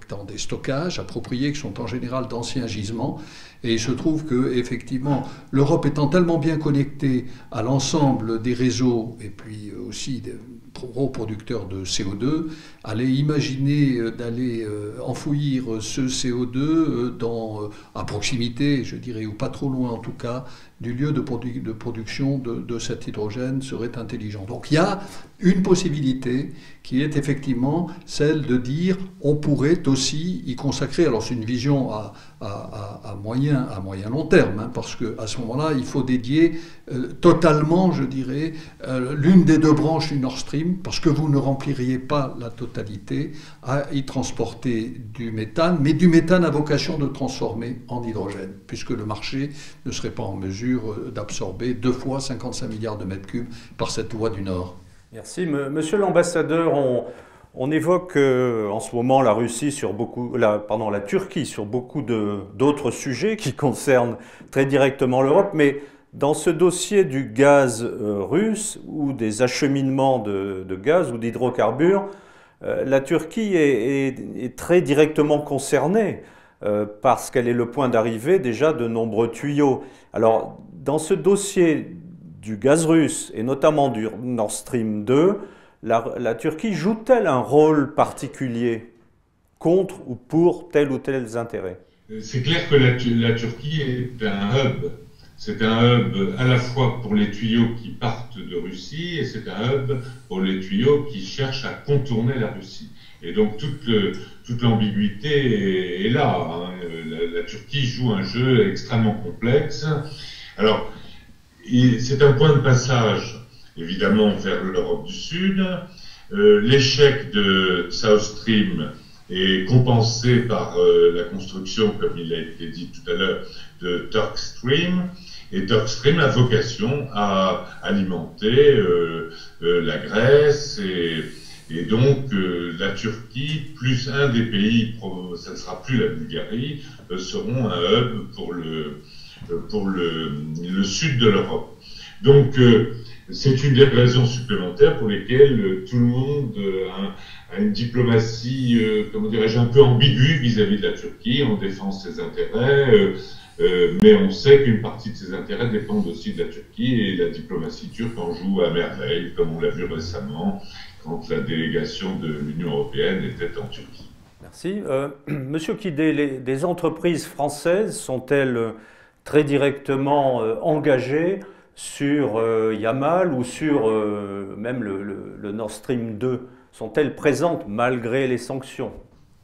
dans des stockages appropriés qui sont en général d'anciens gisements. Et il se trouve que, effectivement, l'Europe étant tellement bien connectée à l'ensemble des réseaux et puis aussi des gros producteurs de CO2, allait imaginer euh, d'aller enfouir ce CO2 dans à proximité, je dirais, ou pas trop loin en tout cas, du lieu de, production de, cet hydrogène serait intelligent. Donc il y a une possibilité qui est effectivement celle de dire on pourrait aussi y consacrer, alors c'est une vision à, à, moyen, à moyen long terme, hein, parce qu'à ce moment-là, il faut dédier euh, totalement, je dirais, euh, l'une des deux branches du Nord Stream, parce que vous ne rempliriez pas la totalité, à y transporter du méthane, mais du méthane à vocation de transformer en hydrogène, puisque le marché ne serait pas en mesure d'absorber deux fois 55 milliards de mètres cubes par cette voie du Nord. Merci. Monsieur l'ambassadeur, on, on évoque euh, en ce moment la Russie sur beaucoup, la, pardon, la Turquie sur beaucoup d'autres sujets qui concernent très directement l'Europe, mais dans ce dossier du gaz euh, russe ou des acheminements de, gaz ou d'hydrocarbures, euh, la Turquie est, très directement concernée. Parce qu'elle est le point d'arrivée déjà de nombreux tuyaux. Alors, dans ce dossier du gaz russe et notamment du Nord Stream 2, la, Turquie joue-t-elle un rôle particulier contre ou pour tel ou tel intérêt? C'est clair que la, la, Turquie est un hub. C'est un hub à la fois pour les tuyaux qui partent de Russie et c'est un hub pour les tuyaux qui cherchent à contourner la Russie. Et donc toute, toute l'ambiguïté est, là. Hein. La, Turquie joue un jeu extrêmement complexe. Alors, c'est un point de passage, évidemment, vers l'Europe du Sud. Euh, l'échec de South Stream est compensé par euh, la construction, comme il a été dit tout à l'heure, de Turk Stream. Et Turk Stream a vocation à alimenter euh, la Grèce et, et donc la Turquie, plus un des pays, ça ne sera plus la Bulgarie, seront un hub pour le, pour le, sud de l'Europe. Donc, euh, c'est une des raisons supplémentaires pour lesquelles euh, tout le monde euh, a, une diplomatie, comment dirais-je, un peu ambiguë vis-à-vis de la Turquie. On défend ses intérêts, mais on sait qu'une partie de ses intérêts dépendent aussi de la Turquie et la diplomatie turque en joue à merveille, comme on l'a vu récemment quand la délégation de l'Union européenne était en Turquie. Merci. Monsieur Kidé, les, des entreprises françaises sont-elles très directement euh, engagés sur euh, Yamal ou sur euh, même le, Nord Stream 2 Sont-elles présentes malgré les sanctions?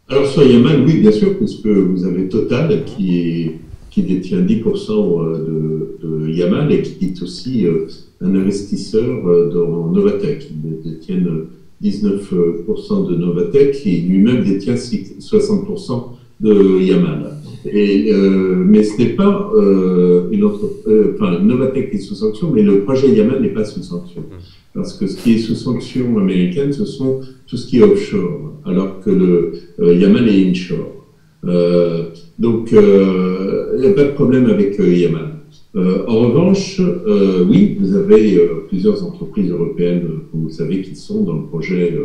Alors sur Yamal, oui, bien sûr, puisque vous avez Total qui, est, qui détient 10% de, de, Yamal et qui est aussi un investisseur dans Novatec. Ils détiennent 19% de Novatec et lui-même détient 60% de Yamal. Euh, mais ce n'est pas euh, une autre, euh, enfin, Novatec est sous sanction, mais le projet Yamal n'est pas sous sanction. Parce que ce qui est sous sanction américaine, ce sont tout ce qui est offshore, alors que le Yamal est inshore. Donc, il n'y a pas de problème avec Yamal. en revanche, oui, vous avez plusieurs entreprises européennes, vous savez, qui sont dans le projet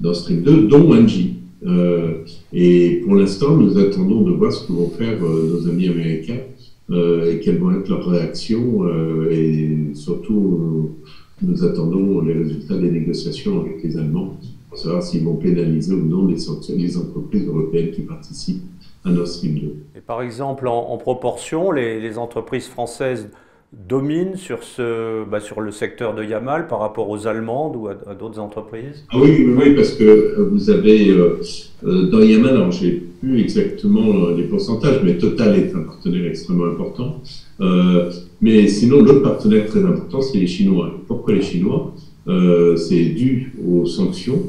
Nord Stream 2, dont Engie. Euh, et pour l'instant, nous attendons de voir ce que vont faire euh, nos amis américains euh, et quelles vont être leurs réactions. et surtout, nous attendons les résultats des négociations avec les Allemands pour savoir s'ils vont pénaliser ou non les, entreprises européennes qui participent à Nord Stream 2. Et par exemple, en, proportion, les, les, entreprises françaises domine sur, ce, bah, sur le secteur de Yamal par rapport aux Allemandes ou à, d'autres entreprises? Ah oui, oui, parce que euh, vous avez euh, euh, dans Yamal, alors j'ai plus exactement les pourcentages, mais Total est un partenaire extrêmement important. mais sinon, l'autre partenaire très important, c'est les Chinois. Pourquoi les Chinois? C'est dû aux sanctions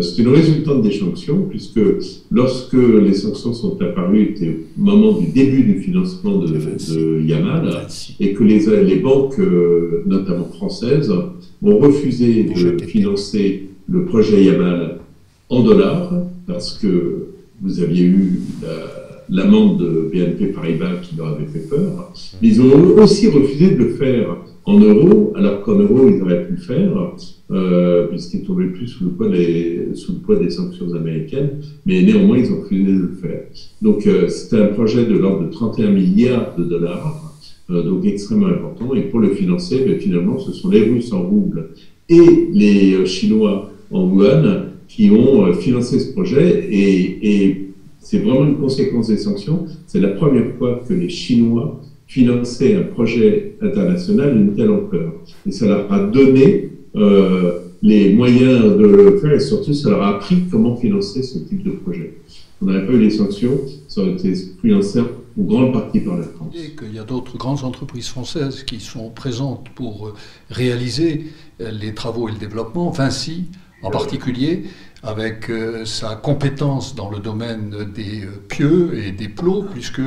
c'est une résultante des sanctions, puisque lorsque les sanctions sont apparues, c'était au moment du début du financement de, de Yamal, et que les, les banques, euh, notamment françaises, ont refusé de financer le projet Yamal en dollars, parce que vous aviez eu l'amende de BNP Paribas qui leur avait fait peur. Mais ils ont aussi refusé de le faire en euros, alors qu'en euros, ils auraient pu le faire, euh, puisqu'ils tombaient plus sous le, poids des, sous le poids des sanctions américaines, mais néanmoins, ils ont refusé de le faire. Donc, euh, c'était un projet de l'ordre de 31 milliards de dollars, euh, donc extrêmement important, et pour le financer, ben, finalement, ce sont les Russes en rouble et les euh, Chinois en yuan qui ont euh, financé ce projet, et, et c'est vraiment une conséquence des sanctions. C'est la première fois que les Chinois financer un projet international d'une telle ampleur. Et ça leur a donné euh, les moyens de le faire et surtout ça leur a appris comment financer ce type de projet. On n'avait pas eu les sanctions, ça aurait été financé en grande partie par la France. Et qu'il y a d'autres grandes entreprises françaises qui sont présentes pour réaliser les travaux et le développement. Vinci, en particulier, avec euh, sa compétence dans le domaine des euh, pieux et des plots, puisque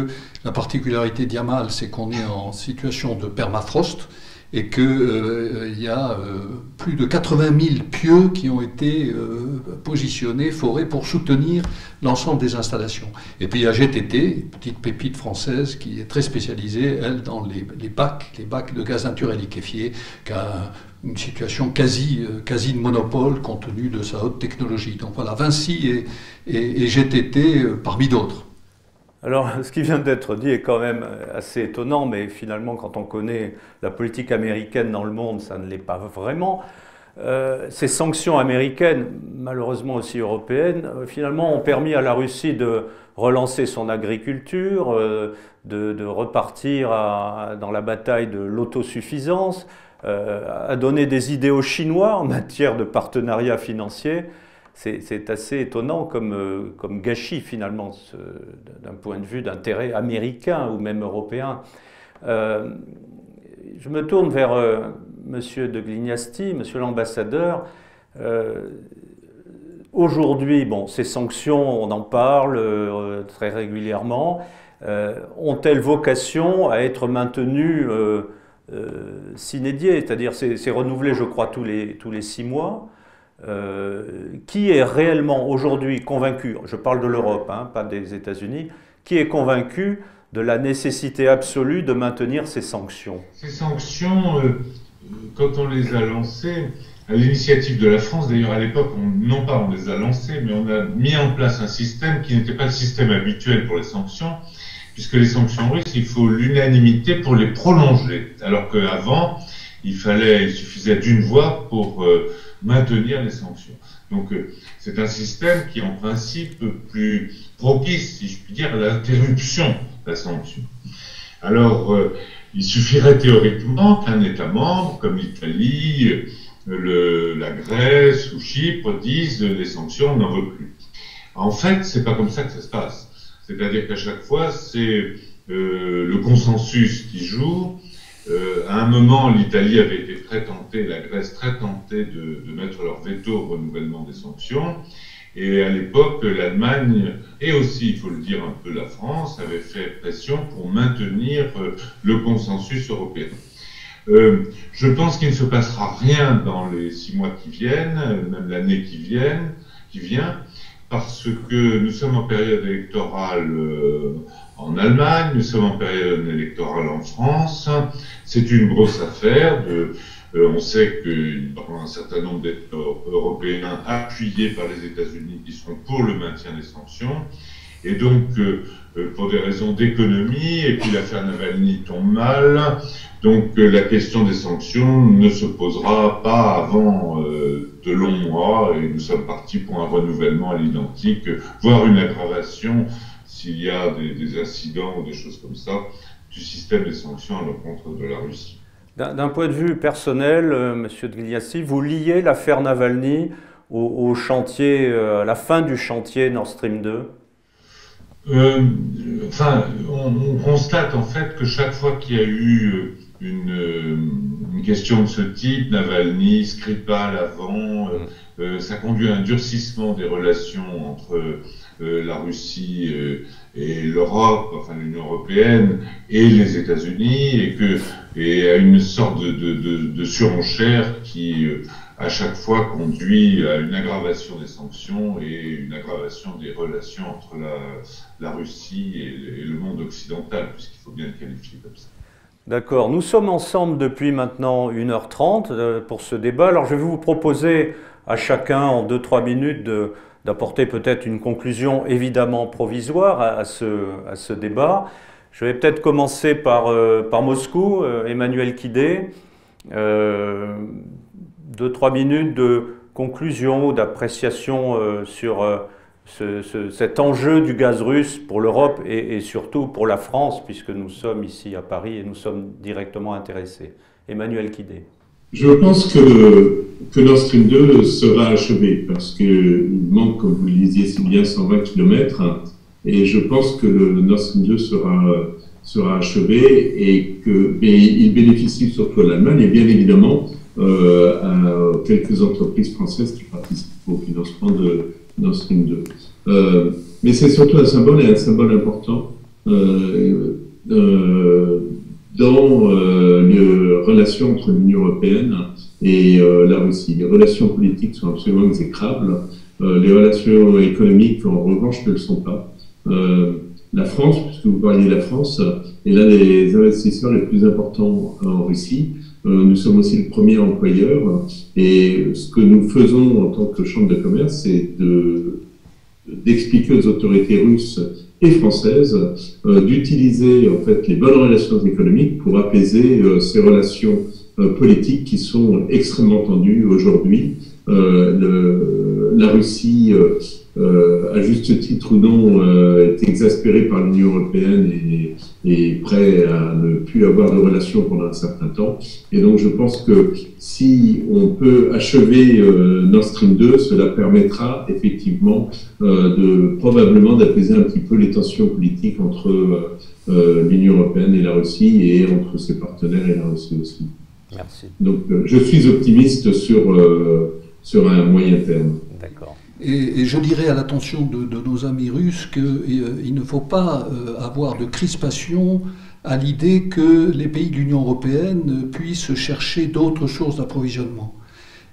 la particularité d'Yamal, c'est qu'on est en situation de permafrost et qu'il euh, y a plus de 80 000 pieux qui ont été positionnés, forés, pour soutenir l'ensemble des installations. Et puis il y a GTT, petite pépite française qui est très spécialisée, elle, dans les, les bacs, les bacs de gaz naturel liquéfié, qui a une situation quasi, euh, quasi de monopole compte tenu de sa haute technologie. Donc voilà, Vinci et, et, GTT euh, parmi d'autres. Alors, ce qui vient d'être dit est quand même assez étonnant, mais finalement, quand on connaît la politique américaine dans le monde, ça ne l'est pas vraiment. Euh, ces sanctions américaines, malheureusement aussi européennes, euh, finalement ont permis à la Russie de relancer son agriculture, euh, de, repartir dans la bataille de l'autosuffisance, à donner des idées aux Chinois en matière de partenariat financier c'est assez étonnant comme, euh, gâchis finalement d'un point de vue d'intérêt américain ou même européen. Euh, je me tourne vers euh, Monsieur de Glignasti, Monsieur l'ambassadeur. Aujourd'hui, bon, ces sanctions, on en parle très régulièrement, ont-elles vocation à être maintenues s'inédier C'est-à-dire, c'est renouvelé, je crois, tous les, tous les six mois. Euh, qui est réellement aujourd'hui convaincu, je parle de l'Europe, hein, pas des États-Unis, qui est convaincu de la nécessité absolue de maintenir ces sanctions? Ces sanctions, euh, quand on les a lancées, à l'initiative de la France, d'ailleurs à l'époque, non pas on les a lancées, mais on a mis en place un système qui n'était pas le système habituel pour les sanctions, puisque les sanctions russes, il faut l'unanimité pour les prolonger, alors qu'avant, il fallait, il suffisait d'une voix pour euh, maintenir les sanctions. Donc euh, c'est un système qui est en principe plus propice, si je puis dire, à l'interruption de la sanction. Alors euh, il suffirait théoriquement qu'un État membre comme l'Italie, euh, la Grèce ou Chypre disent les sanctions, on n'en veut plus. En fait, c'est pas comme ça que ça se passe. C'est-à-dire qu'à chaque fois, c'est le consensus qui joue euh, à un moment, l'Italie avait été très tentée, la Grèce très tentée de, de, mettre leur veto au renouvellement des sanctions. Et à l'époque, l'Allemagne, et aussi, il faut le dire, un peu la France, avait fait pression pour maintenir euh, le consensus européen. Euh, je pense qu'il ne se passera rien dans les six mois qui viennent, même l'année qui, vient, qui vient, parce que nous sommes en période électorale euh, en Allemagne, nous sommes en période électorale en France. C'est une grosse affaire. De, euh, on sait qu'il y aura un certain nombre d'États européens appuyés par les États-Unis qui seront pour le maintien des sanctions. Et donc, euh, euh, pour des raisons d'économie, et puis l'affaire Navalny tombe mal, donc la question des sanctions ne se posera pas avant de longs mois, et nous sommes partis pour un renouvellement à l'identique, voire une aggravation s'il y a des, incidents ou des choses comme ça, du système des sanctions à l'encontre de la Russie. D'un point de vue personnel, euh, Monsieur de vous liez l'affaire Navalny au, chantier, euh, à la fin du chantier Nord Stream 2 euh, Enfin, on, constate en fait que chaque fois qu'il y a eu une, une, question de ce type, Navalny, Skripal avant, ça conduit à un durcissement des relations entre euh, la Russie euh, et l'Europe, enfin l'Union européenne et les États-Unis, et que à une sorte de, de, de, surenchère qui euh, à chaque fois conduit à une aggravation des sanctions et une aggravation des relations entre la, Russie et, le monde occidental, puisqu'il faut bien le qualifier comme ça. D'accord. Nous sommes ensemble depuis maintenant 1h30 pour ce débat. Alors je vais vous proposer à chacun en 2-3 minutes d'apporter peut-être une conclusion évidemment provisoire à, ce, débat. Je vais peut-être commencer par, euh, Moscou, euh, Emmanuel Kidé. Euh, deux, trois minutes de conclusion, d'appréciation sur cet enjeu du gaz russe pour l'Europe et, surtout pour la France, puisque nous sommes ici à Paris et nous sommes directement intéressés. Emmanuel Kidé. Je pense que, que Nord Stream 2 sera achevé parce qu'il manque, comme vous le disiez si bien, 120 km. Et je pense que le Nord Stream 2 sera, sera achevé et que il bénéficie surtout à l'Allemagne et bien évidemment euh, à quelques entreprises françaises qui participent au financement de Nord Stream 2. Euh, mais c'est surtout un symbole et un symbole important. Euh, euh dans euh, les relations entre l'Union européenne et euh, la Russie. Les relations politiques sont absolument exécrables. Euh, les relations économiques, en revanche, ne le sont pas. la France, puisque vous parliez de la France, est l'un des investisseurs les plus importants en Russie. Nous sommes aussi le premier employeur. Et ce que nous faisons en tant que Chambre de commerce, c'est d'expliquer aux autorités russes et française d'utiliser en fait les bonnes relations économiques pour apaiser ces relations politiques qui sont extrêmement tendues aujourd'hui. la Russie euh, à juste titre ou non, euh, est exaspéré par l'Union européenne et, et, prêt à ne plus avoir de relations pendant un certain temps. Et donc je pense que si on peut achever euh, Nord Stream 2, cela permettra effectivement euh, de probablement d'apaiser un petit peu les tensions politiques entre euh, l'Union européenne et la Russie et entre ses partenaires et la Russie aussi. Merci. Donc je suis optimiste sur, sur un moyen terme. D'accord. Et, je dirais à l'attention de, nos amis russes qu'il euh, ne faut pas euh, avoir de crispation à l'idée que les pays de l'Union européenne puissent chercher d'autres sources d'approvisionnement.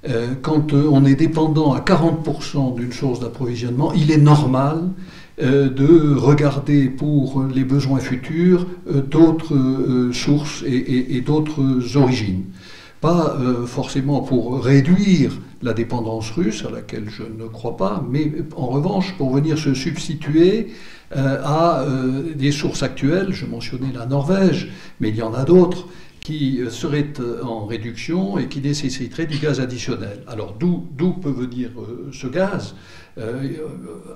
Euh, quand on est dépendant à 40% d'une source d'approvisionnement, il est normal de regarder pour les besoins futurs d'autres sources et d'autres origines pas euh, forcément pour réduire la dépendance russe, à laquelle je ne crois pas, mais en revanche pour venir se substituer euh, à euh, des sources actuelles, je mentionnais la Norvège, mais il y en a d'autres, qui seraient en réduction et qui nécessiteraient du gaz additionnel. Alors d'où peut venir ce gaz?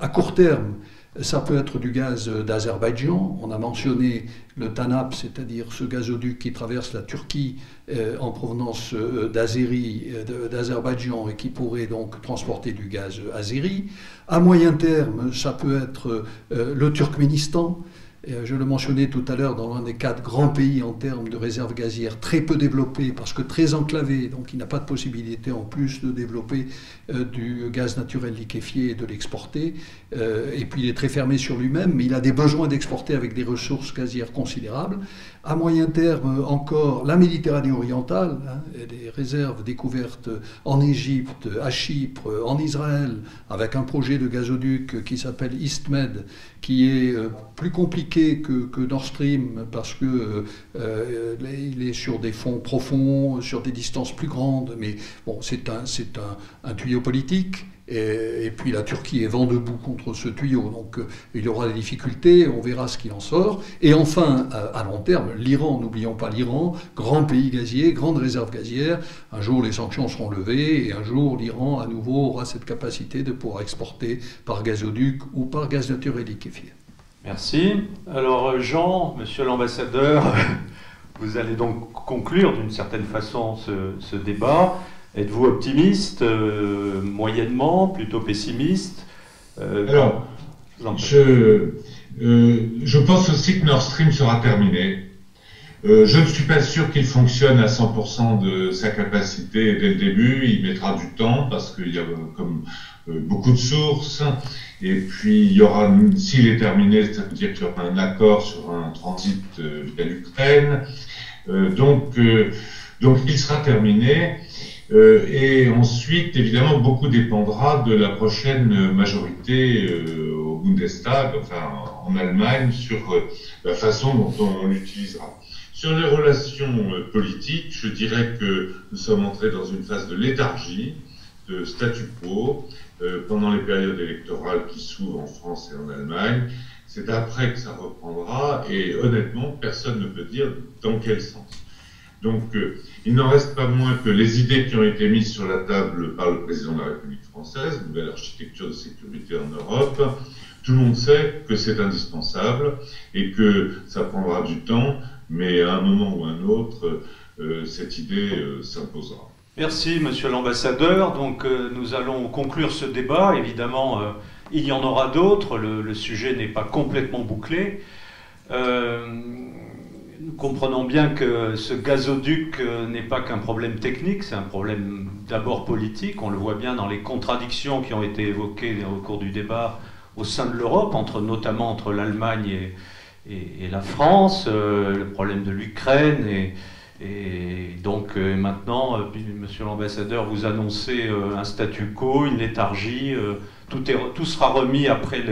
À court terme, ça peut être du gaz d'Azerbaïdjan. On a mentionné le TANAP, c'est-à-dire ce gazoduc qui traverse la Turquie euh, en provenance euh, euh, d'Azerbaïdjan et qui pourrait donc transporter du gaz azéri. À moyen terme, ça peut être le Turkménistan. Euh, je le mentionnais tout à l'heure, dans l'un des quatre grands pays en termes de réserves gazières, très peu développées parce que très enclavées, donc il n'a pas de possibilité en plus de développer euh, du gaz naturel liquéfié et de l'exporter. Euh, et puis il est très fermé sur lui-même, mais il a des besoins d'exporter avec des ressources gazières considérables. À moyen terme, encore, la Méditerranée orientale, hein, des réserves découvertes en Égypte, à Chypre, en Israël, avec un projet de gazoduc qui s'appelle EastMed, qui est plus compliqué que, Nord Stream parce que euh, euh, il est sur des fonds profonds, sur des distances plus grandes, mais bon, c'est un, c'est un, tuyau politique. Et, puis la Turquie est vent debout contre ce tuyau, donc euh, il y aura des difficultés, on verra ce qu'il en sort. Et enfin, à, long terme, l'Iran, n'oublions pas l'Iran, grand pays gazier, grande réserve gazière. Un jour, les sanctions seront levées et un jour, l'Iran à nouveau aura cette capacité de pouvoir exporter par gazoduc ou par gaz naturel liquéfié. Merci. Alors euh, Jean, monsieur l'ambassadeur, vous allez donc conclure d'une certaine façon ce, débat. Êtes-vous optimiste, euh, moyennement, plutôt pessimiste euh, Alors, je, je, pense aussi que Nord Stream sera terminé. je ne suis pas sûr qu'il fonctionne à 100% de sa capacité dès le début. Il mettra du temps parce qu'il y a, comme beaucoup de sources. Et puis, il y aura, s'il est terminé, ça veut dire qu'il y aura un accord sur un transit euh, via l'Ukraine. Euh, donc, euh, donc, il sera terminé. Et ensuite, évidemment, beaucoup dépendra de la prochaine majorité au Bundestag, enfin en Allemagne, sur la façon dont on l'utilisera. Sur les relations politiques, je dirais que nous sommes entrés dans une phase de léthargie, de statu quo, euh, pendant les périodes électorales qui s'ouvrent en France et en Allemagne. C'est après que ça reprendra et honnêtement, personne ne peut dire dans quel sens. Donc, euh, il n'en reste pas moins que les idées qui ont été mises sur la table par le président de la République française, nouvelle architecture de sécurité en Europe, tout le monde sait que c'est indispensable et que ça prendra du temps, mais à un moment ou à un autre, euh, cette idée s'imposera. Merci, monsieur l'ambassadeur. Donc, euh, nous allons conclure ce débat. Évidemment, euh, il y en aura d'autres. Le, sujet n'est pas complètement bouclé. Euh, comprenons bien que ce gazoduc n'est pas qu'un problème technique, c'est un problème d'abord politique. On le voit bien dans les contradictions qui ont été évoquées au cours du débat au sein de l'Europe, entre, notamment entre l'Allemagne et, la France, le problème de l'Ukraine et donc euh, maintenant, euh, Monsieur l'ambassadeur, vous annoncez euh, un statu quo, une léthargie. tout, sera remis après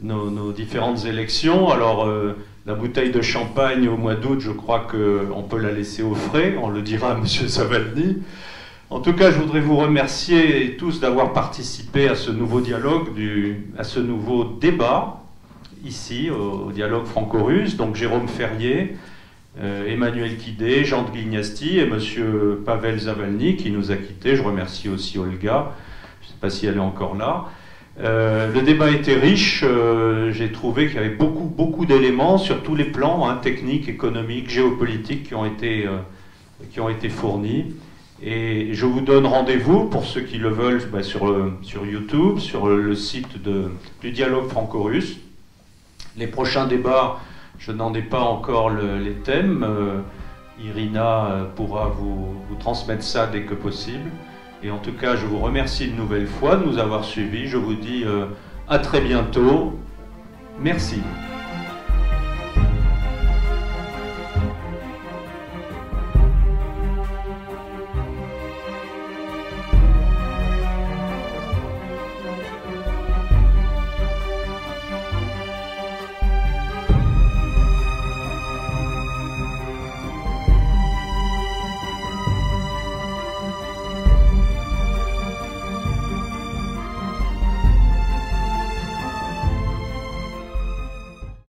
nos, différentes élections. Alors la bouteille de champagne au mois d'août, je crois qu'on peut la laisser au frais. On le dira à Monsieur Savalny. En tout cas, je voudrais vous remercier tous d'avoir participé à ce nouveau dialogue, à ce nouveau débat. ici au, dialogue franco-russe, donc Jérôme Ferrier, Emmanuel Kidé, Jean de Guignasti et M. Pavel Zavalny qui nous a quittés. Je remercie aussi Olga, je ne sais pas si elle est encore là. Le débat était riche, j'ai trouvé qu'il y avait beaucoup, beaucoup d'éléments sur tous les plans, hein, techniques, économiques, géopolitiques, qui ont été, qui ont été fournis. Et je vous donne rendez-vous, pour ceux qui le veulent, bah, sur, sur, YouTube, sur le site de, du dialogue franco-russe. Les prochains débats, je n'en ai pas encore les thèmes. Euh, Irina euh, pourra vous, transmettre ça dès que possible. Et en tout cas, je vous remercie une nouvelle fois de nous avoir suivis. Je vous dis euh, à très bientôt. Merci.